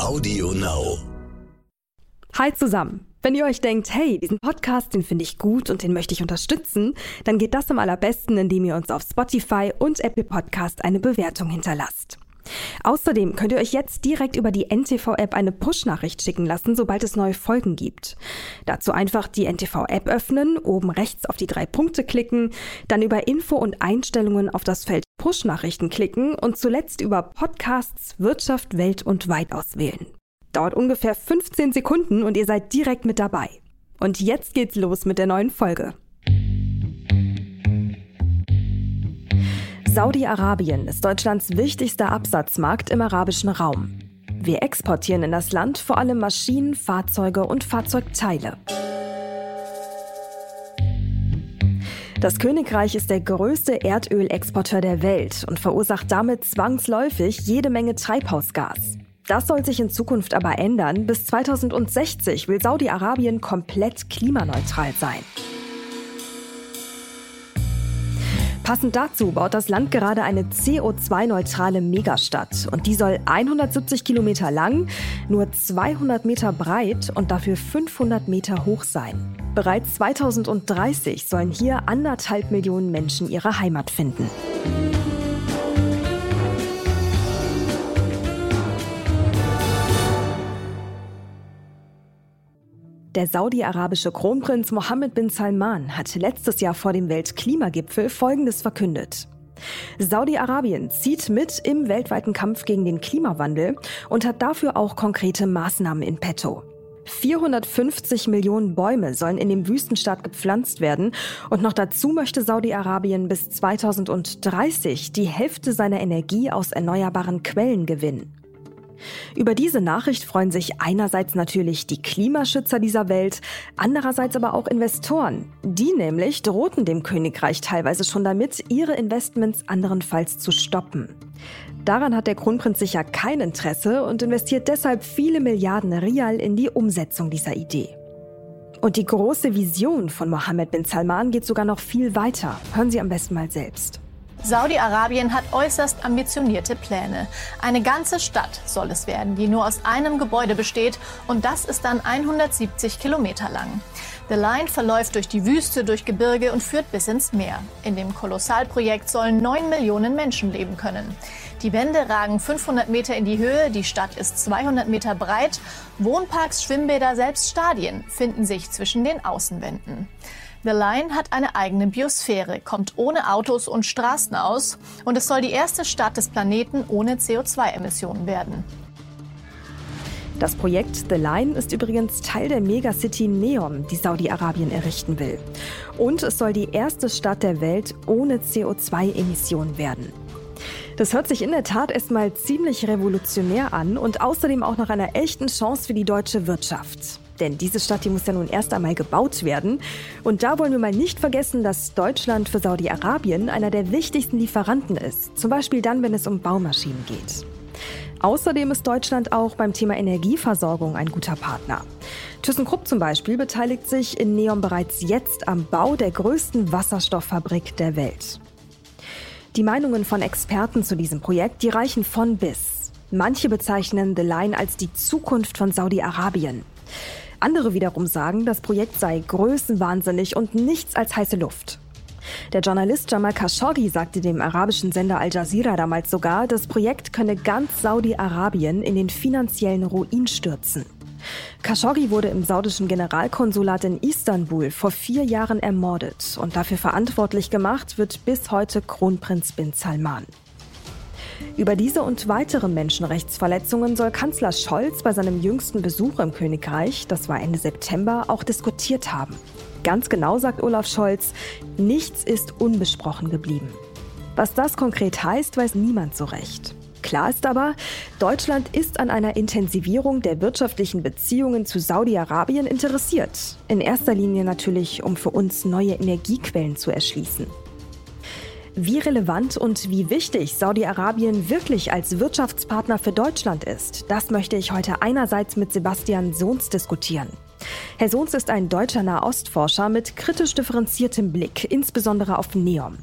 Audio Now. Hi zusammen. Wenn ihr euch denkt, hey, diesen Podcast, den finde ich gut und den möchte ich unterstützen, dann geht das am allerbesten, indem ihr uns auf Spotify und Apple Podcast eine Bewertung hinterlasst. Außerdem könnt ihr euch jetzt direkt über die NTV-App eine Push-Nachricht schicken lassen, sobald es neue Folgen gibt. Dazu einfach die NTV-App öffnen, oben rechts auf die drei Punkte klicken, dann über Info und Einstellungen auf das Feld Push-Nachrichten klicken und zuletzt über Podcasts, Wirtschaft, Welt und Weit auswählen. Dauert ungefähr 15 Sekunden und ihr seid direkt mit dabei. Und jetzt geht's los mit der neuen Folge. Saudi-Arabien ist Deutschlands wichtigster Absatzmarkt im arabischen Raum. Wir exportieren in das Land vor allem Maschinen, Fahrzeuge und Fahrzeugteile. Das Königreich ist der größte Erdölexporteur der Welt und verursacht damit zwangsläufig jede Menge Treibhausgas. Das soll sich in Zukunft aber ändern. Bis 2060 will Saudi-Arabien komplett klimaneutral sein. Passend dazu baut das Land gerade eine CO2-neutrale Megastadt. Und die soll 170 Kilometer lang, nur 200 Meter breit und dafür 500 Meter hoch sein. Bereits 2030 sollen hier anderthalb Millionen Menschen ihre Heimat finden. Der saudi-arabische Kronprinz Mohammed bin Salman hat letztes Jahr vor dem Weltklimagipfel Folgendes verkündet. Saudi-Arabien zieht mit im weltweiten Kampf gegen den Klimawandel und hat dafür auch konkrete Maßnahmen in petto. 450 Millionen Bäume sollen in dem Wüstenstaat gepflanzt werden und noch dazu möchte Saudi-Arabien bis 2030 die Hälfte seiner Energie aus erneuerbaren Quellen gewinnen. Über diese Nachricht freuen sich einerseits natürlich die Klimaschützer dieser Welt, andererseits aber auch Investoren. Die nämlich drohten dem Königreich teilweise schon damit, ihre Investments anderenfalls zu stoppen. Daran hat der Kronprinz sicher kein Interesse und investiert deshalb viele Milliarden Rial in die Umsetzung dieser Idee. Und die große Vision von Mohammed bin Salman geht sogar noch viel weiter. Hören Sie am besten mal selbst. Saudi-Arabien hat äußerst ambitionierte Pläne. Eine ganze Stadt soll es werden, die nur aus einem Gebäude besteht und das ist dann 170 Kilometer lang. The Line verläuft durch die Wüste, durch Gebirge und führt bis ins Meer. In dem Kolossalprojekt sollen neun Millionen Menschen leben können. Die Wände ragen 500 Meter in die Höhe, die Stadt ist 200 Meter breit. Wohnparks, Schwimmbäder, selbst Stadien finden sich zwischen den Außenwänden. The Line hat eine eigene Biosphäre, kommt ohne Autos und Straßen aus und es soll die erste Stadt des Planeten ohne CO2-Emissionen werden. Das Projekt The Line ist übrigens Teil der Megacity Neom, die Saudi-Arabien errichten will. Und es soll die erste Stadt der Welt ohne CO2-Emissionen werden. Das hört sich in der Tat erstmal ziemlich revolutionär an und außerdem auch nach einer echten Chance für die deutsche Wirtschaft. Denn diese Stadt, die muss ja nun erst einmal gebaut werden. Und da wollen wir mal nicht vergessen, dass Deutschland für Saudi-Arabien einer der wichtigsten Lieferanten ist. Zum Beispiel dann, wenn es um Baumaschinen geht. Außerdem ist Deutschland auch beim Thema Energieversorgung ein guter Partner. ThyssenKrupp zum Beispiel beteiligt sich in Neom bereits jetzt am Bau der größten Wasserstofffabrik der Welt. Die Meinungen von Experten zu diesem Projekt, die reichen von bis. Manche bezeichnen The Line als die Zukunft von Saudi-Arabien. Andere wiederum sagen, das Projekt sei größenwahnsinnig und nichts als heiße Luft. Der Journalist Jamal Khashoggi sagte dem arabischen Sender Al Jazeera damals sogar, das Projekt könne ganz Saudi-Arabien in den finanziellen Ruin stürzen. Khashoggi wurde im saudischen Generalkonsulat in Istanbul vor vier Jahren ermordet und dafür verantwortlich gemacht wird bis heute Kronprinz bin Salman. Über diese und weitere Menschenrechtsverletzungen soll Kanzler Scholz bei seinem jüngsten Besuch im Königreich, das war Ende September, auch diskutiert haben. Ganz genau sagt Olaf Scholz, nichts ist unbesprochen geblieben. Was das konkret heißt, weiß niemand so recht. Klar ist aber, Deutschland ist an einer Intensivierung der wirtschaftlichen Beziehungen zu Saudi-Arabien interessiert. In erster Linie natürlich, um für uns neue Energiequellen zu erschließen. Wie relevant und wie wichtig Saudi-Arabien wirklich als Wirtschaftspartner für Deutschland ist, das möchte ich heute einerseits mit Sebastian Sohns diskutieren. Herr Sohns ist ein deutscher Nahostforscher mit kritisch differenziertem Blick, insbesondere auf Neom.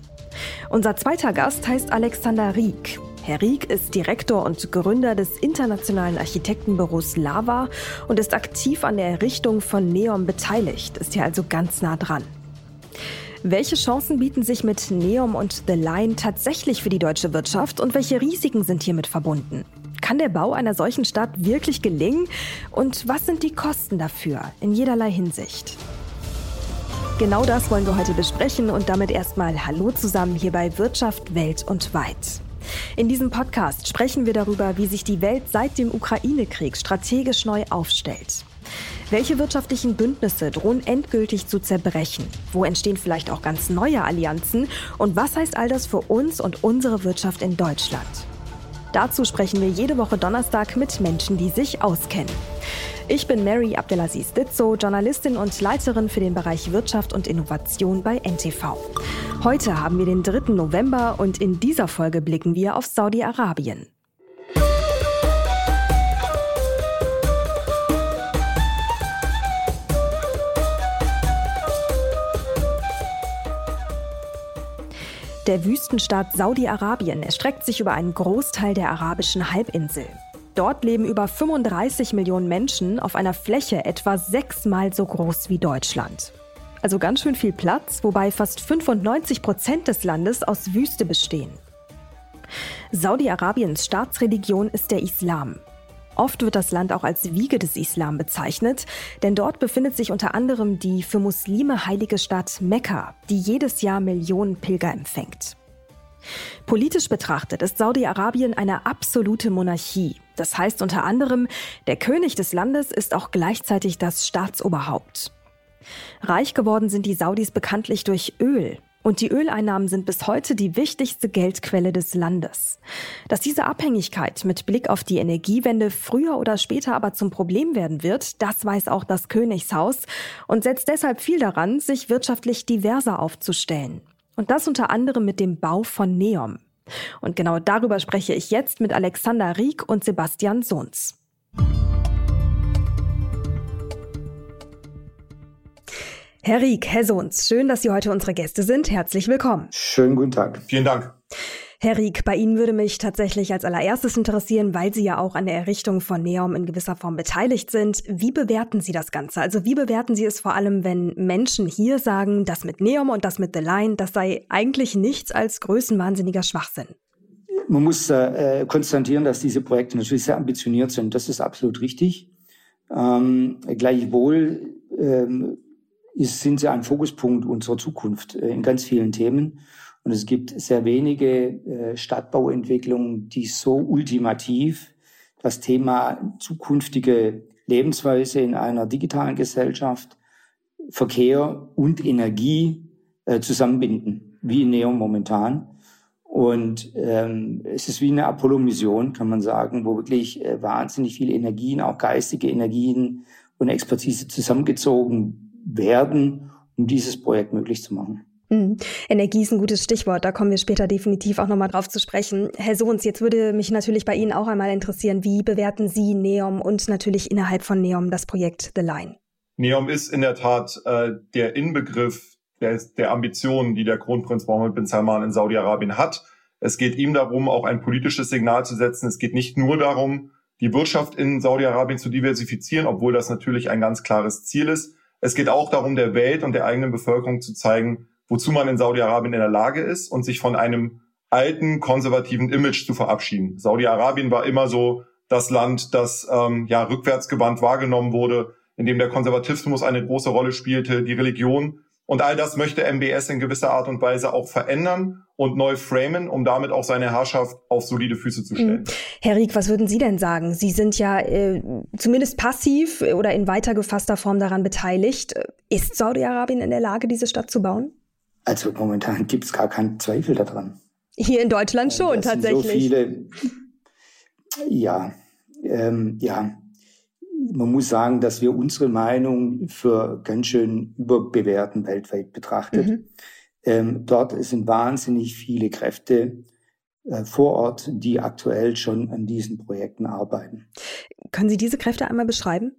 Unser zweiter Gast heißt Alexander Rieck. Herr Rieck ist Direktor und Gründer des internationalen Architektenbüros Lava und ist aktiv an der Errichtung von Neom beteiligt, ist hier also ganz nah dran. Welche Chancen bieten sich mit Neom und The Line tatsächlich für die deutsche Wirtschaft und welche Risiken sind hiermit verbunden? Kann der Bau einer solchen Stadt wirklich gelingen? Und was sind die Kosten dafür in jederlei Hinsicht? Genau das wollen wir heute besprechen und damit erstmal Hallo zusammen hier bei Wirtschaft, Welt und Weit. In diesem Podcast sprechen wir darüber, wie sich die Welt seit dem Ukraine-Krieg strategisch neu aufstellt. Welche wirtschaftlichen Bündnisse drohen endgültig zu zerbrechen? Wo entstehen vielleicht auch ganz neue Allianzen? Und was heißt all das für uns und unsere Wirtschaft in Deutschland? Dazu sprechen wir jede Woche Donnerstag mit Menschen, die sich auskennen. Ich bin Mary Abdelaziz Ditzo, Journalistin und Leiterin für den Bereich Wirtschaft und Innovation bei NTV. Heute haben wir den 3. November und in dieser Folge blicken wir auf Saudi-Arabien. Der Wüstenstaat Saudi-Arabien erstreckt sich über einen Großteil der arabischen Halbinsel. Dort leben über 35 Millionen Menschen auf einer Fläche etwa sechsmal so groß wie Deutschland. Also ganz schön viel Platz, wobei fast 95 Prozent des Landes aus Wüste bestehen. Saudi-Arabiens Staatsreligion ist der Islam. Oft wird das Land auch als Wiege des Islam bezeichnet, denn dort befindet sich unter anderem die für Muslime heilige Stadt Mekka, die jedes Jahr Millionen Pilger empfängt. Politisch betrachtet ist Saudi-Arabien eine absolute Monarchie. Das heißt unter anderem, der König des Landes ist auch gleichzeitig das Staatsoberhaupt. Reich geworden sind die Saudis bekanntlich durch Öl. Und die Öleinnahmen sind bis heute die wichtigste Geldquelle des Landes. Dass diese Abhängigkeit mit Blick auf die Energiewende früher oder später aber zum Problem werden wird, das weiß auch das Königshaus und setzt deshalb viel daran, sich wirtschaftlich diverser aufzustellen. Und das unter anderem mit dem Bau von Neom. Und genau darüber spreche ich jetzt mit Alexander Rieck und Sebastian Sohns. Herr Rieck, Herr Sohns, schön, dass Sie heute unsere Gäste sind. Herzlich willkommen. Schönen guten Tag. Vielen Dank. Herr Rieck, bei Ihnen würde mich tatsächlich als allererstes interessieren, weil Sie ja auch an der Errichtung von Neom in gewisser Form beteiligt sind. Wie bewerten Sie das Ganze? Also wie bewerten Sie es vor allem, wenn Menschen hier sagen, das mit Neom und das mit The Line, das sei eigentlich nichts als größenwahnsinniger Schwachsinn? Man muss äh, konstatieren, dass diese Projekte natürlich sehr ambitioniert sind. Das ist absolut richtig. Ähm, gleichwohl ähm, ist, sind sie ein Fokuspunkt unserer Zukunft äh, in ganz vielen Themen. Und es gibt sehr wenige äh, Stadtbauentwicklungen, die so ultimativ das Thema zukünftige Lebensweise in einer digitalen Gesellschaft, Verkehr und Energie äh, zusammenbinden, wie in Neon momentan. Und ähm, es ist wie eine Apollo-Mission, kann man sagen, wo wirklich äh, wahnsinnig viele Energien, auch geistige Energien und Expertise zusammengezogen werden, um dieses Projekt möglich zu machen. Mhm. Energie ist ein gutes Stichwort. Da kommen wir später definitiv auch nochmal drauf zu sprechen. Herr Sohns, jetzt würde mich natürlich bei Ihnen auch einmal interessieren, wie bewerten Sie Neom und natürlich innerhalb von Neom das Projekt The Line? Neom ist in der Tat äh, der Inbegriff der, der Ambitionen, die der Kronprinz Mohammed bin Salman in Saudi-Arabien hat. Es geht ihm darum, auch ein politisches Signal zu setzen. Es geht nicht nur darum, die Wirtschaft in Saudi-Arabien zu diversifizieren, obwohl das natürlich ein ganz klares Ziel ist. Es geht auch darum, der Welt und der eigenen Bevölkerung zu zeigen, wozu man in Saudi-Arabien in der Lage ist und sich von einem alten konservativen Image zu verabschieden. Saudi-Arabien war immer so das Land, das ähm, ja rückwärtsgewandt wahrgenommen wurde, in dem der Konservatismus eine große Rolle spielte, die Religion und all das möchte MBS in gewisser Art und Weise auch verändern und neu framen, um damit auch seine Herrschaft auf solide Füße zu stellen. Mhm. Herr Rieck, was würden Sie denn sagen? Sie sind ja äh, zumindest passiv oder in weiter gefasster Form daran beteiligt. Ist Saudi-Arabien in der Lage, diese Stadt zu bauen? Also momentan gibt es gar keinen Zweifel daran. Hier in Deutschland schon, das tatsächlich. so viele, ja, ähm, ja, man muss sagen, dass wir unsere Meinung für ganz schön überbewerten weltweit betrachtet. Mhm. Ähm, dort sind wahnsinnig viele Kräfte äh, vor Ort, die aktuell schon an diesen Projekten arbeiten. Können Sie diese Kräfte einmal beschreiben?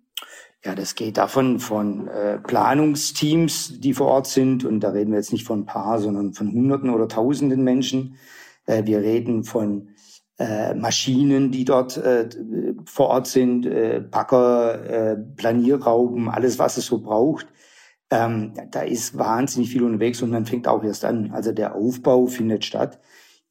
Ja, das geht davon von äh, Planungsteams, die vor Ort sind, und da reden wir jetzt nicht von ein paar, sondern von Hunderten oder Tausenden Menschen. Äh, wir reden von äh, Maschinen, die dort äh, vor Ort sind, äh, Bagger, äh, Planierrauben, alles, was es so braucht. Ähm, da ist wahnsinnig viel unterwegs und man fängt auch erst an. Also der Aufbau findet statt.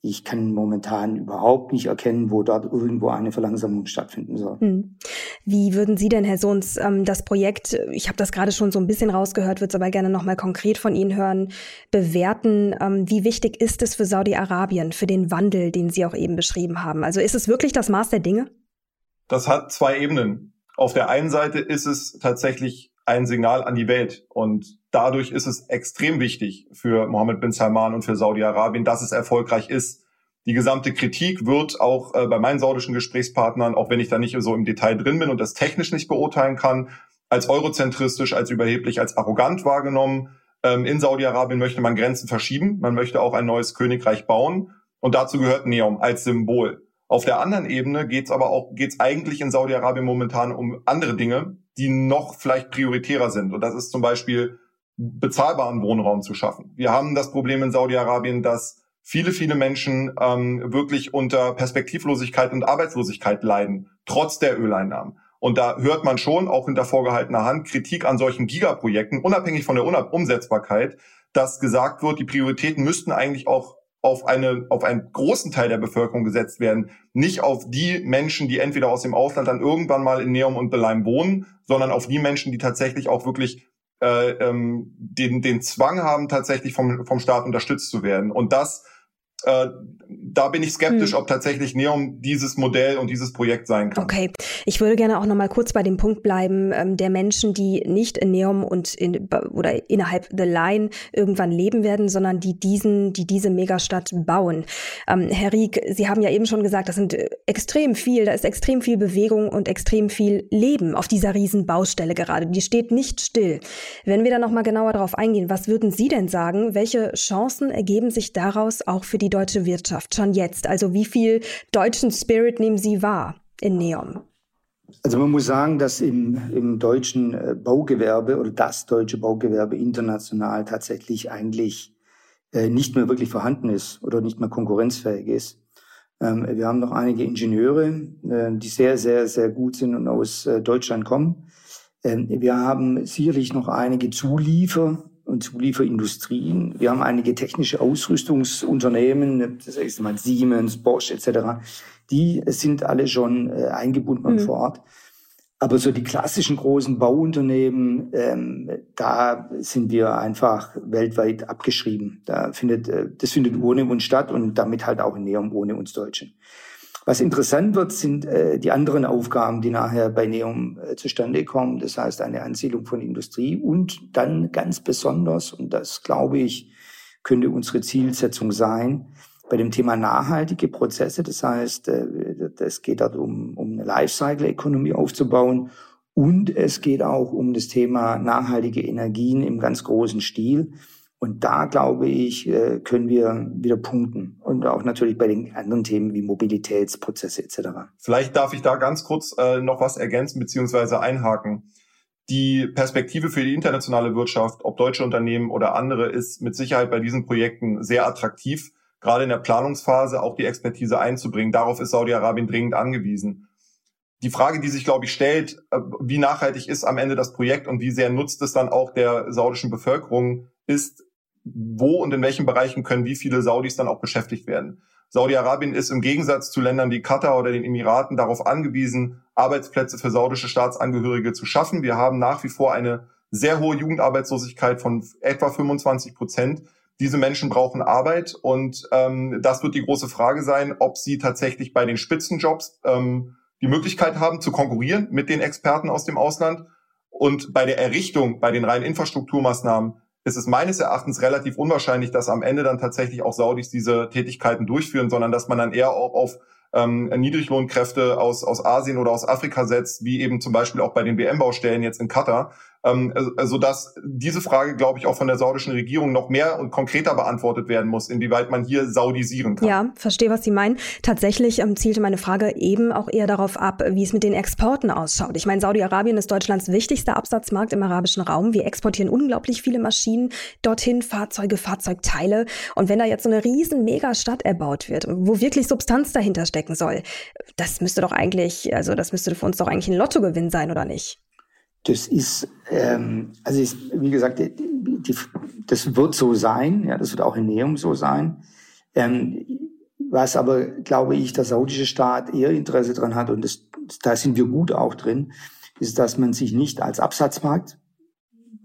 Ich kann momentan überhaupt nicht erkennen, wo dort irgendwo eine Verlangsamung stattfinden soll. Hm. Wie würden Sie denn, Herr Sohns, ähm, das Projekt, ich habe das gerade schon so ein bisschen rausgehört, würde es aber gerne nochmal konkret von Ihnen hören, bewerten? Ähm, wie wichtig ist es für Saudi-Arabien, für den Wandel, den Sie auch eben beschrieben haben? Also ist es wirklich das Maß der Dinge? Das hat zwei Ebenen. Auf der einen Seite ist es tatsächlich ein Signal an die Welt und dadurch ist es extrem wichtig für Mohammed bin Salman und für Saudi-Arabien, dass es erfolgreich ist. Die gesamte Kritik wird auch äh, bei meinen saudischen Gesprächspartnern, auch wenn ich da nicht so im Detail drin bin und das technisch nicht beurteilen kann, als eurozentristisch, als überheblich, als arrogant wahrgenommen. Ähm, in Saudi-Arabien möchte man Grenzen verschieben, man möchte auch ein neues Königreich bauen und dazu gehört Neom als Symbol. Auf der anderen Ebene geht es aber auch, geht es eigentlich in Saudi-Arabien momentan um andere Dinge, die noch vielleicht prioritärer sind. Und das ist zum Beispiel bezahlbaren Wohnraum zu schaffen. Wir haben das Problem in Saudi-Arabien, dass viele, viele Menschen ähm, wirklich unter Perspektivlosigkeit und Arbeitslosigkeit leiden, trotz der Öleinnahmen. Und da hört man schon, auch hinter vorgehaltener Hand, Kritik an solchen Gigaprojekten, unabhängig von der Umsetzbarkeit, dass gesagt wird, die Prioritäten müssten eigentlich auch auf eine, auf einen großen Teil der Bevölkerung gesetzt werden. Nicht auf die Menschen, die entweder aus dem Ausland dann irgendwann mal in Neum und Beleim wohnen, sondern auf die Menschen, die tatsächlich auch wirklich äh, ähm, den, den Zwang haben, tatsächlich vom, vom Staat unterstützt zu werden. Und das äh, da bin ich skeptisch, hm. ob tatsächlich Neom dieses Modell und dieses Projekt sein kann. Okay, ich würde gerne auch noch mal kurz bei dem Punkt bleiben ähm, der Menschen, die nicht in Neom und in, oder innerhalb The Line irgendwann leben werden, sondern die diesen, die diese Megastadt bauen. Ähm, Herr Rieck, Sie haben ja eben schon gesagt, das sind äh, extrem viel, da ist extrem viel Bewegung und extrem viel Leben auf dieser riesen Baustelle gerade. Die steht nicht still. Wenn wir da noch mal genauer darauf eingehen, was würden Sie denn sagen? Welche Chancen ergeben sich daraus auch für die deutsche Wirtschaft schon jetzt? Also wie viel deutschen Spirit nehmen Sie wahr in Neom? Also man muss sagen, dass im, im deutschen äh, Baugewerbe oder das deutsche Baugewerbe international tatsächlich eigentlich äh, nicht mehr wirklich vorhanden ist oder nicht mehr konkurrenzfähig ist. Ähm, wir haben noch einige Ingenieure, äh, die sehr, sehr, sehr gut sind und aus Deutschland kommen. Ähm, wir haben sicherlich noch einige Zuliefer, und Zulieferindustrien. Wir haben einige technische Ausrüstungsunternehmen, das heißt mal Siemens, Bosch etc. Die sind alle schon äh, eingebunden mhm. vor Ort. Aber so die klassischen großen Bauunternehmen, ähm, da sind wir einfach weltweit abgeschrieben. Da findet, äh, das findet ohne uns statt und damit halt auch in Neum ohne uns Deutschen. Was interessant wird, sind äh, die anderen Aufgaben, die nachher bei Neum äh, zustande kommen. Das heißt eine Ansiedlung von Industrie und dann ganz besonders, und das glaube ich, könnte unsere Zielsetzung sein, bei dem Thema nachhaltige Prozesse. Das heißt, äh, es geht darum, um eine Lifecycle-Ökonomie aufzubauen und es geht auch um das Thema nachhaltige Energien im ganz großen Stil. Und da, glaube ich, äh, können wir wieder punkten. Und auch natürlich bei den anderen Themen wie Mobilitätsprozesse etc. Vielleicht darf ich da ganz kurz äh, noch was ergänzen bzw. einhaken. Die Perspektive für die internationale Wirtschaft, ob deutsche Unternehmen oder andere, ist mit Sicherheit bei diesen Projekten sehr attraktiv. Gerade in der Planungsphase auch die Expertise einzubringen. Darauf ist Saudi-Arabien dringend angewiesen. Die Frage, die sich, glaube ich, stellt, äh, wie nachhaltig ist am Ende das Projekt und wie sehr nutzt es dann auch der saudischen Bevölkerung, ist, wo und in welchen Bereichen können wie viele Saudis dann auch beschäftigt werden. Saudi-Arabien ist im Gegensatz zu Ländern wie Katar oder den Emiraten darauf angewiesen, Arbeitsplätze für saudische Staatsangehörige zu schaffen. Wir haben nach wie vor eine sehr hohe Jugendarbeitslosigkeit von etwa 25 Prozent. Diese Menschen brauchen Arbeit und ähm, das wird die große Frage sein, ob sie tatsächlich bei den Spitzenjobs ähm, die Möglichkeit haben zu konkurrieren mit den Experten aus dem Ausland und bei der Errichtung, bei den reinen Infrastrukturmaßnahmen ist es meines Erachtens relativ unwahrscheinlich, dass am Ende dann tatsächlich auch Saudis diese Tätigkeiten durchführen, sondern dass man dann eher auch auf ähm, Niedriglohnkräfte aus, aus Asien oder aus Afrika setzt, wie eben zum Beispiel auch bei den BM-Baustellen jetzt in Katar, ähm, also dass diese Frage, glaube ich, auch von der saudischen Regierung noch mehr und konkreter beantwortet werden muss, inwieweit man hier saudisieren kann. Ja, verstehe, was Sie meinen. Tatsächlich ähm, zielte meine Frage eben auch eher darauf ab, wie es mit den Exporten ausschaut. Ich meine, Saudi-Arabien ist Deutschlands wichtigster Absatzmarkt im arabischen Raum. Wir exportieren unglaublich viele Maschinen dorthin, Fahrzeuge, Fahrzeugteile. Und wenn da jetzt so eine riesen Megastadt erbaut wird, wo wirklich Substanz dahinter stecken soll, das müsste doch eigentlich, also das müsste für uns doch eigentlich ein Lottogewinn sein, oder nicht? Das ist, ähm, also ist, wie gesagt, die, die, das wird so sein, ja, das wird auch in Neum so sein. Ähm, was aber, glaube ich, der saudische Staat eher Interesse dran hat, und das, da sind wir gut auch drin, ist, dass man sich nicht als Absatzmarkt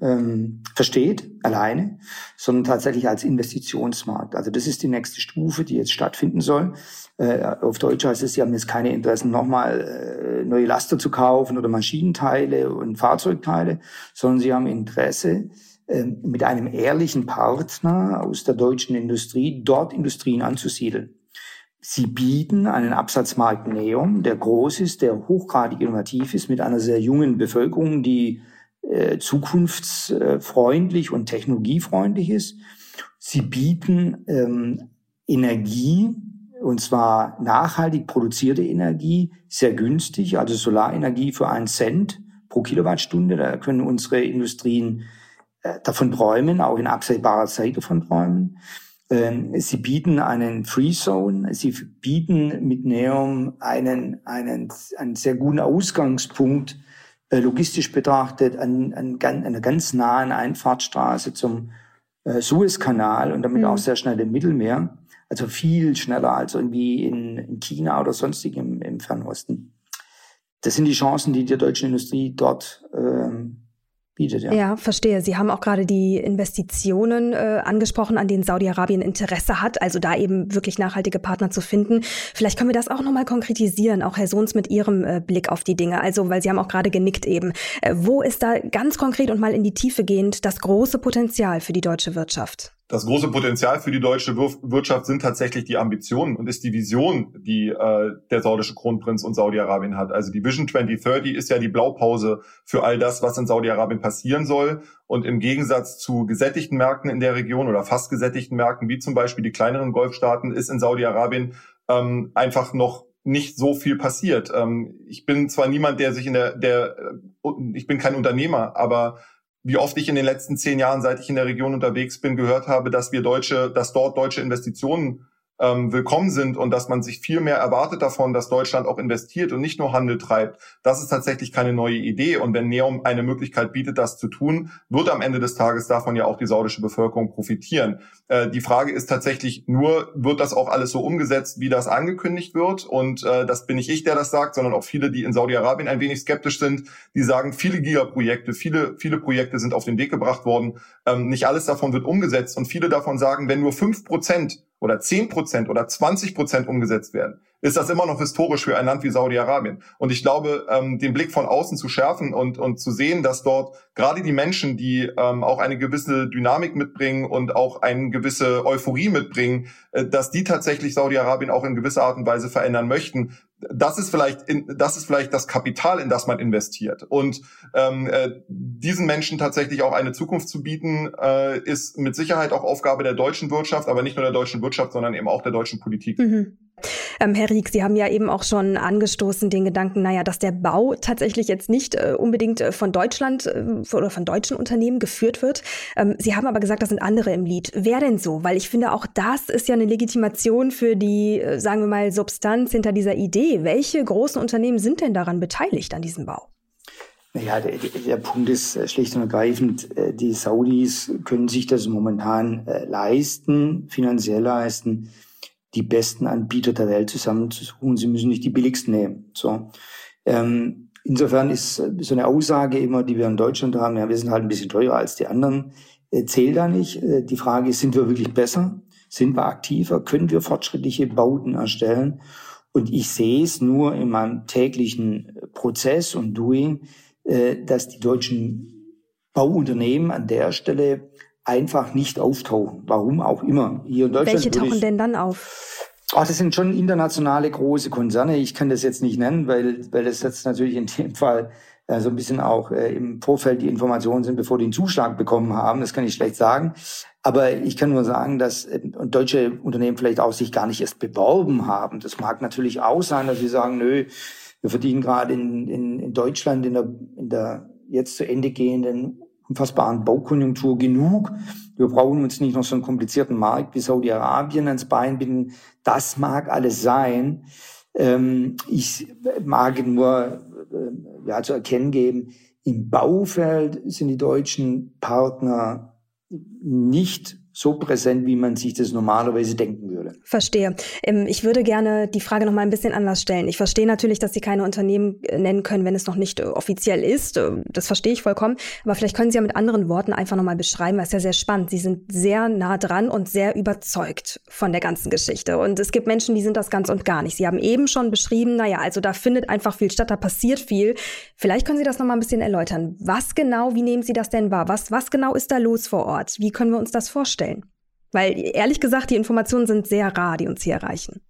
ähm, versteht, alleine, sondern tatsächlich als Investitionsmarkt. Also das ist die nächste Stufe, die jetzt stattfinden soll. Äh, auf Deutsch heißt es, sie haben jetzt keine Interessen, nochmal äh, neue Laster zu kaufen oder Maschinenteile und Fahrzeugteile, sondern sie haben Interesse, äh, mit einem ehrlichen Partner aus der deutschen Industrie dort Industrien anzusiedeln. Sie bieten einen Absatzmarkt Neom, der groß ist, der hochgradig innovativ ist, mit einer sehr jungen Bevölkerung, die äh, zukunftsfreundlich und technologiefreundlich ist. Sie bieten ähm, Energie, und zwar nachhaltig produzierte Energie, sehr günstig, also Solarenergie für einen Cent pro Kilowattstunde. Da können unsere Industrien äh, davon träumen, auch in absehbarer Zeit davon träumen. Ähm, sie bieten einen Free Zone, sie bieten mit Neom einen, einen, einen sehr guten Ausgangspunkt, logistisch betrachtet, an, an, an einer ganz nahen Einfahrtsstraße zum äh, Suezkanal und damit mhm. auch sehr schnell im Mittelmeer. Also viel schneller als irgendwie in, in China oder sonstig im, im Fernosten. Das sind die Chancen, die die deutsche Industrie dort ähm, bietet. Ja. ja, verstehe. Sie haben auch gerade die Investitionen äh, angesprochen, an denen Saudi-Arabien Interesse hat, also da eben wirklich nachhaltige Partner zu finden. Vielleicht können wir das auch nochmal konkretisieren, auch Herr Sohns mit Ihrem äh, Blick auf die Dinge. Also, weil Sie haben auch gerade genickt eben. Äh, wo ist da ganz konkret und mal in die Tiefe gehend das große Potenzial für die deutsche Wirtschaft? das große Potenzial für die deutsche Wirtschaft sind tatsächlich die Ambitionen und ist die Vision, die äh, der saudische Kronprinz und Saudi-Arabien hat. Also die Vision 2030 ist ja die Blaupause für all das, was in Saudi-Arabien passieren soll. Und im Gegensatz zu gesättigten Märkten in der Region oder fast gesättigten Märkten, wie zum Beispiel die kleineren Golfstaaten, ist in Saudi-Arabien ähm, einfach noch nicht so viel passiert. Ähm, ich bin zwar niemand, der sich in der, der, äh, ich bin kein Unternehmer, aber wie oft ich in den letzten zehn Jahren, seit ich in der Region unterwegs bin, gehört habe, dass wir Deutsche, dass dort deutsche Investitionen ähm, willkommen sind und dass man sich viel mehr erwartet davon, dass Deutschland auch investiert und nicht nur Handel treibt. Das ist tatsächlich keine neue Idee. Und wenn Neom eine Möglichkeit bietet, das zu tun, wird am Ende des Tages davon ja auch die saudische Bevölkerung profitieren. Äh, die Frage ist tatsächlich nur, wird das auch alles so umgesetzt, wie das angekündigt wird? Und äh, das bin nicht ich, der das sagt, sondern auch viele, die in Saudi-Arabien ein wenig skeptisch sind, die sagen, viele Gigaprojekte, viele, viele Projekte sind auf den Weg gebracht worden. Ähm, nicht alles davon wird umgesetzt. Und viele davon sagen, wenn nur fünf Prozent oder 10 Prozent oder 20 Prozent umgesetzt werden, ist das immer noch historisch für ein Land wie Saudi-Arabien. Und ich glaube, ähm, den Blick von außen zu schärfen und, und zu sehen, dass dort gerade die Menschen, die ähm, auch eine gewisse Dynamik mitbringen und auch eine gewisse Euphorie mitbringen, äh, dass die tatsächlich Saudi-Arabien auch in gewisser Art und Weise verändern möchten, das ist vielleicht in, das ist vielleicht das Kapital, in das man investiert. Und ähm, äh, diesen Menschen tatsächlich auch eine Zukunft zu bieten, äh, ist mit Sicherheit auch Aufgabe der deutschen Wirtschaft, aber nicht nur der deutschen Wirtschaft, sondern eben auch der deutschen Politik. Mhm. Ähm, Herr Rieck, Sie haben ja eben auch schon angestoßen den Gedanken, naja, dass der Bau tatsächlich jetzt nicht äh, unbedingt äh, von Deutschland äh, oder von deutschen Unternehmen geführt wird. Ähm, Sie haben aber gesagt, das sind andere im Lied. Wer denn so? Weil ich finde, auch das ist ja eine Legitimation für die, äh, sagen wir mal, Substanz hinter dieser Idee. Welche großen Unternehmen sind denn daran beteiligt an diesem Bau? Naja, der, der Punkt ist äh, schlicht und ergreifend, äh, die Saudis können sich das momentan leisten, finanziell leisten die besten Anbieter der Welt zusammenzusuchen. Sie müssen nicht die billigsten nehmen. So. Ähm, insofern ist so eine Aussage immer, die wir in Deutschland haben, ja, wir sind halt ein bisschen teurer als die anderen, äh, zählt da nicht. Äh, die Frage ist, sind wir wirklich besser? Sind wir aktiver? Können wir fortschrittliche Bauten erstellen? Und ich sehe es nur in meinem täglichen Prozess und Doing, äh, dass die deutschen Bauunternehmen an der Stelle einfach nicht auftauchen. Warum auch immer. Hier in Deutschland. Welche tauchen ich, denn dann auf? Ach, das sind schon internationale große Konzerne. Ich kann das jetzt nicht nennen, weil, weil das jetzt natürlich in dem Fall äh, so ein bisschen auch äh, im Vorfeld die Informationen sind, bevor die einen Zuschlag bekommen haben. Das kann ich schlecht sagen. Aber ich kann nur sagen, dass äh, deutsche Unternehmen vielleicht auch sich gar nicht erst beworben haben. Das mag natürlich auch sein, dass sie sagen, nö, wir verdienen gerade in, in, in Deutschland in der, in der jetzt zu Ende gehenden unfassbaren Baukonjunktur genug. Wir brauchen uns nicht noch so einen komplizierten Markt wie Saudi-Arabien ans Bein binden. Das mag alles sein. Ähm, ich mag nur äh, ja, zu erkennen geben, im Baufeld sind die deutschen Partner nicht so präsent, wie man sich das normalerweise denken würde. Verstehe. Ähm, ich würde gerne die Frage noch mal ein bisschen anders stellen. Ich verstehe natürlich, dass Sie keine Unternehmen äh, nennen können, wenn es noch nicht äh, offiziell ist. Äh, das verstehe ich vollkommen. Aber vielleicht können Sie ja mit anderen Worten einfach noch mal beschreiben, weil es ja sehr spannend. Sie sind sehr nah dran und sehr überzeugt von der ganzen Geschichte. Und es gibt Menschen, die sind das ganz und gar nicht. Sie haben eben schon beschrieben, naja, also da findet einfach viel statt, da passiert viel. Vielleicht können Sie das noch mal ein bisschen erläutern. Was genau, wie nehmen Sie das denn wahr? Was, was genau ist da los vor Ort? Wie können wir uns das vorstellen? Weil ehrlich gesagt, die Informationen sind sehr rar, die uns hier erreichen.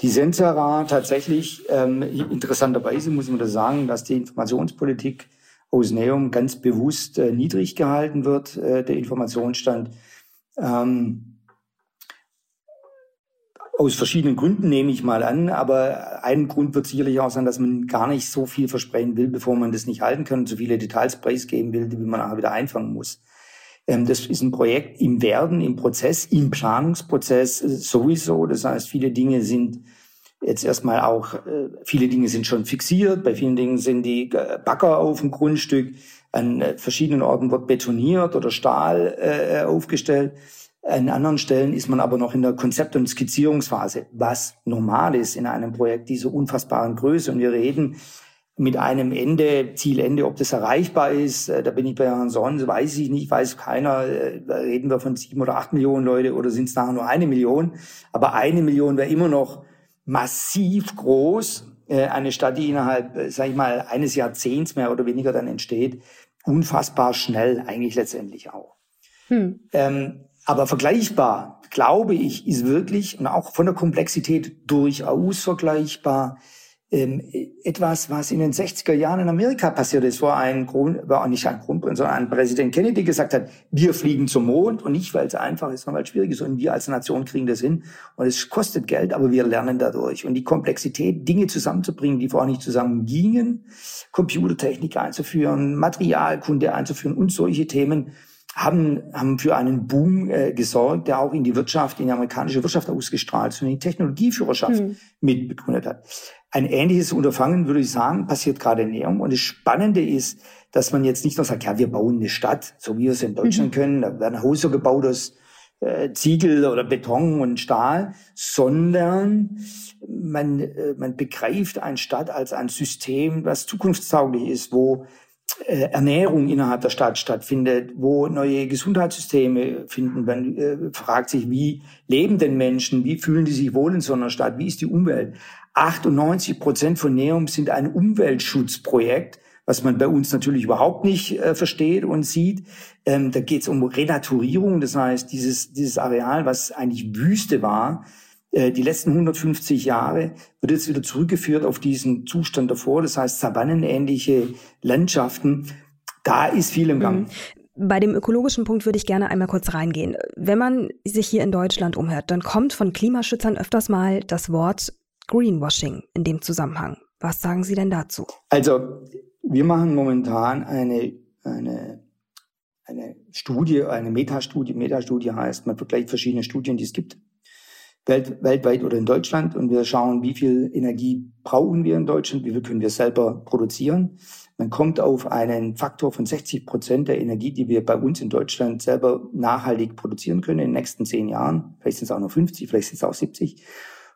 Die sind sehr rar. Tatsächlich, ähm, interessanterweise muss man das sagen, dass die Informationspolitik aus Neum ganz bewusst äh, niedrig gehalten wird, äh, der Informationsstand. Ähm, aus verschiedenen Gründen nehme ich mal an, aber ein Grund wird sicherlich auch sein, dass man gar nicht so viel versprechen will, bevor man das nicht halten kann und so viele Details preisgeben will, wie man nachher wieder einfangen muss. Ähm, das ist ein Projekt im Werden, im Prozess, im Planungsprozess äh, sowieso. Das heißt, viele Dinge sind jetzt erstmal auch, äh, viele Dinge sind schon fixiert. Bei vielen Dingen sind die äh, Bagger auf dem Grundstück. An verschiedenen Orten wird betoniert oder Stahl aufgestellt. An anderen Stellen ist man aber noch in der Konzept- und Skizzierungsphase, was normal ist in einem Projekt dieser unfassbaren Größe. Und wir reden mit einem Ende, Zielende, ob das erreichbar ist, äh, da bin ich bei Herrn Sons, weiß ich nicht, weiß keiner, äh, da reden wir von sieben oder acht Millionen Leute oder sind es nachher nur eine Million, aber eine Million wäre immer noch massiv groß, äh, eine Stadt, die innerhalb, sag ich mal, eines Jahrzehnts mehr oder weniger dann entsteht, unfassbar schnell eigentlich letztendlich auch. Hm. Ähm, aber vergleichbar, glaube ich, ist wirklich und auch von der Komplexität durchaus vergleichbar ähm, etwas, was in den 60er Jahren in Amerika passiert ist, wo ein Grund, war nicht ein Kronprinz, sondern ein Präsident Kennedy gesagt hat, wir fliegen zum Mond und nicht, weil es einfach ist, sondern weil es schwierig ist, sondern wir als Nation kriegen das hin und es kostet Geld, aber wir lernen dadurch. Und die Komplexität, Dinge zusammenzubringen, die vorher nicht zusammengingen, Computertechnik einzuführen, Materialkunde einzuführen und solche Themen, haben, haben für einen Boom äh, gesorgt, der auch in die Wirtschaft, in die amerikanische Wirtschaft ausgestrahlt und die Technologieführerschaft hm. mitbegründet hat. Ein ähnliches Unterfangen, würde ich sagen, passiert gerade in Neum. Und das Spannende ist, dass man jetzt nicht nur sagt, ja, wir bauen eine Stadt, so wie wir es in Deutschland mhm. können, da werden Häuser gebaut aus äh, Ziegel oder Beton und Stahl, sondern man, äh, man begreift eine Stadt als ein System, was zukunftstauglich ist, wo äh, Ernährung innerhalb der Stadt stattfindet, wo neue Gesundheitssysteme finden. Man äh, fragt sich, wie leben denn Menschen, wie fühlen die sich wohl in so einer Stadt, wie ist die Umwelt? 98 Prozent von Neum sind ein Umweltschutzprojekt, was man bei uns natürlich überhaupt nicht äh, versteht und sieht. Ähm, da geht es um Renaturierung, das heißt, dieses, dieses Areal, was eigentlich Wüste war, äh, die letzten 150 Jahre wird jetzt wieder zurückgeführt auf diesen Zustand davor, das heißt savannenähnliche Landschaften. Da ist viel im Gang. Mhm. Bei dem ökologischen Punkt würde ich gerne einmal kurz reingehen. Wenn man sich hier in Deutschland umhört, dann kommt von Klimaschützern öfters mal das Wort Greenwashing in dem Zusammenhang. Was sagen Sie denn dazu? Also, wir machen momentan eine, eine, eine Studie, eine Metastudie. Metastudie heißt, man vergleicht verschiedene Studien, die es gibt welt, weltweit oder in Deutschland und wir schauen, wie viel Energie brauchen wir in Deutschland, wie viel können wir selber produzieren. Man kommt auf einen Faktor von 60 Prozent der Energie, die wir bei uns in Deutschland selber nachhaltig produzieren können in den nächsten zehn Jahren. Vielleicht sind es auch nur 50, vielleicht sind es auch 70.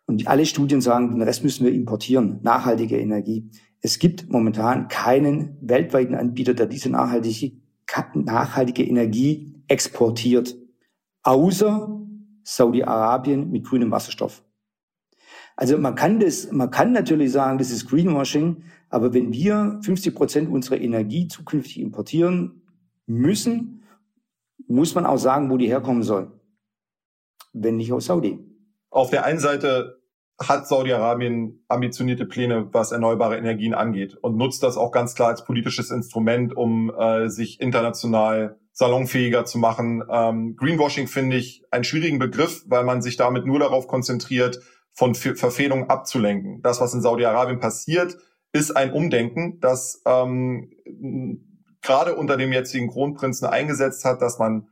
Und alle Studien sagen, den Rest müssen wir importieren, nachhaltige Energie. Es gibt momentan keinen weltweiten Anbieter, der diese nachhaltige, nachhaltige Energie exportiert, außer Saudi-Arabien mit grünem Wasserstoff. Also man kann das, man kann natürlich sagen, das ist Greenwashing, aber wenn wir 50 Prozent unserer Energie zukünftig importieren müssen, muss man auch sagen, wo die herkommen soll. Wenn nicht aus Saudi. Auf der einen Seite hat Saudi-Arabien ambitionierte Pläne, was erneuerbare Energien angeht und nutzt das auch ganz klar als politisches Instrument, um äh, sich international salonfähiger zu machen. Ähm, Greenwashing finde ich einen schwierigen Begriff, weil man sich damit nur darauf konzentriert, von Verfehlungen abzulenken. Das, was in Saudi-Arabien passiert, ist ein Umdenken, das ähm, gerade unter dem jetzigen Kronprinzen eingesetzt hat, dass man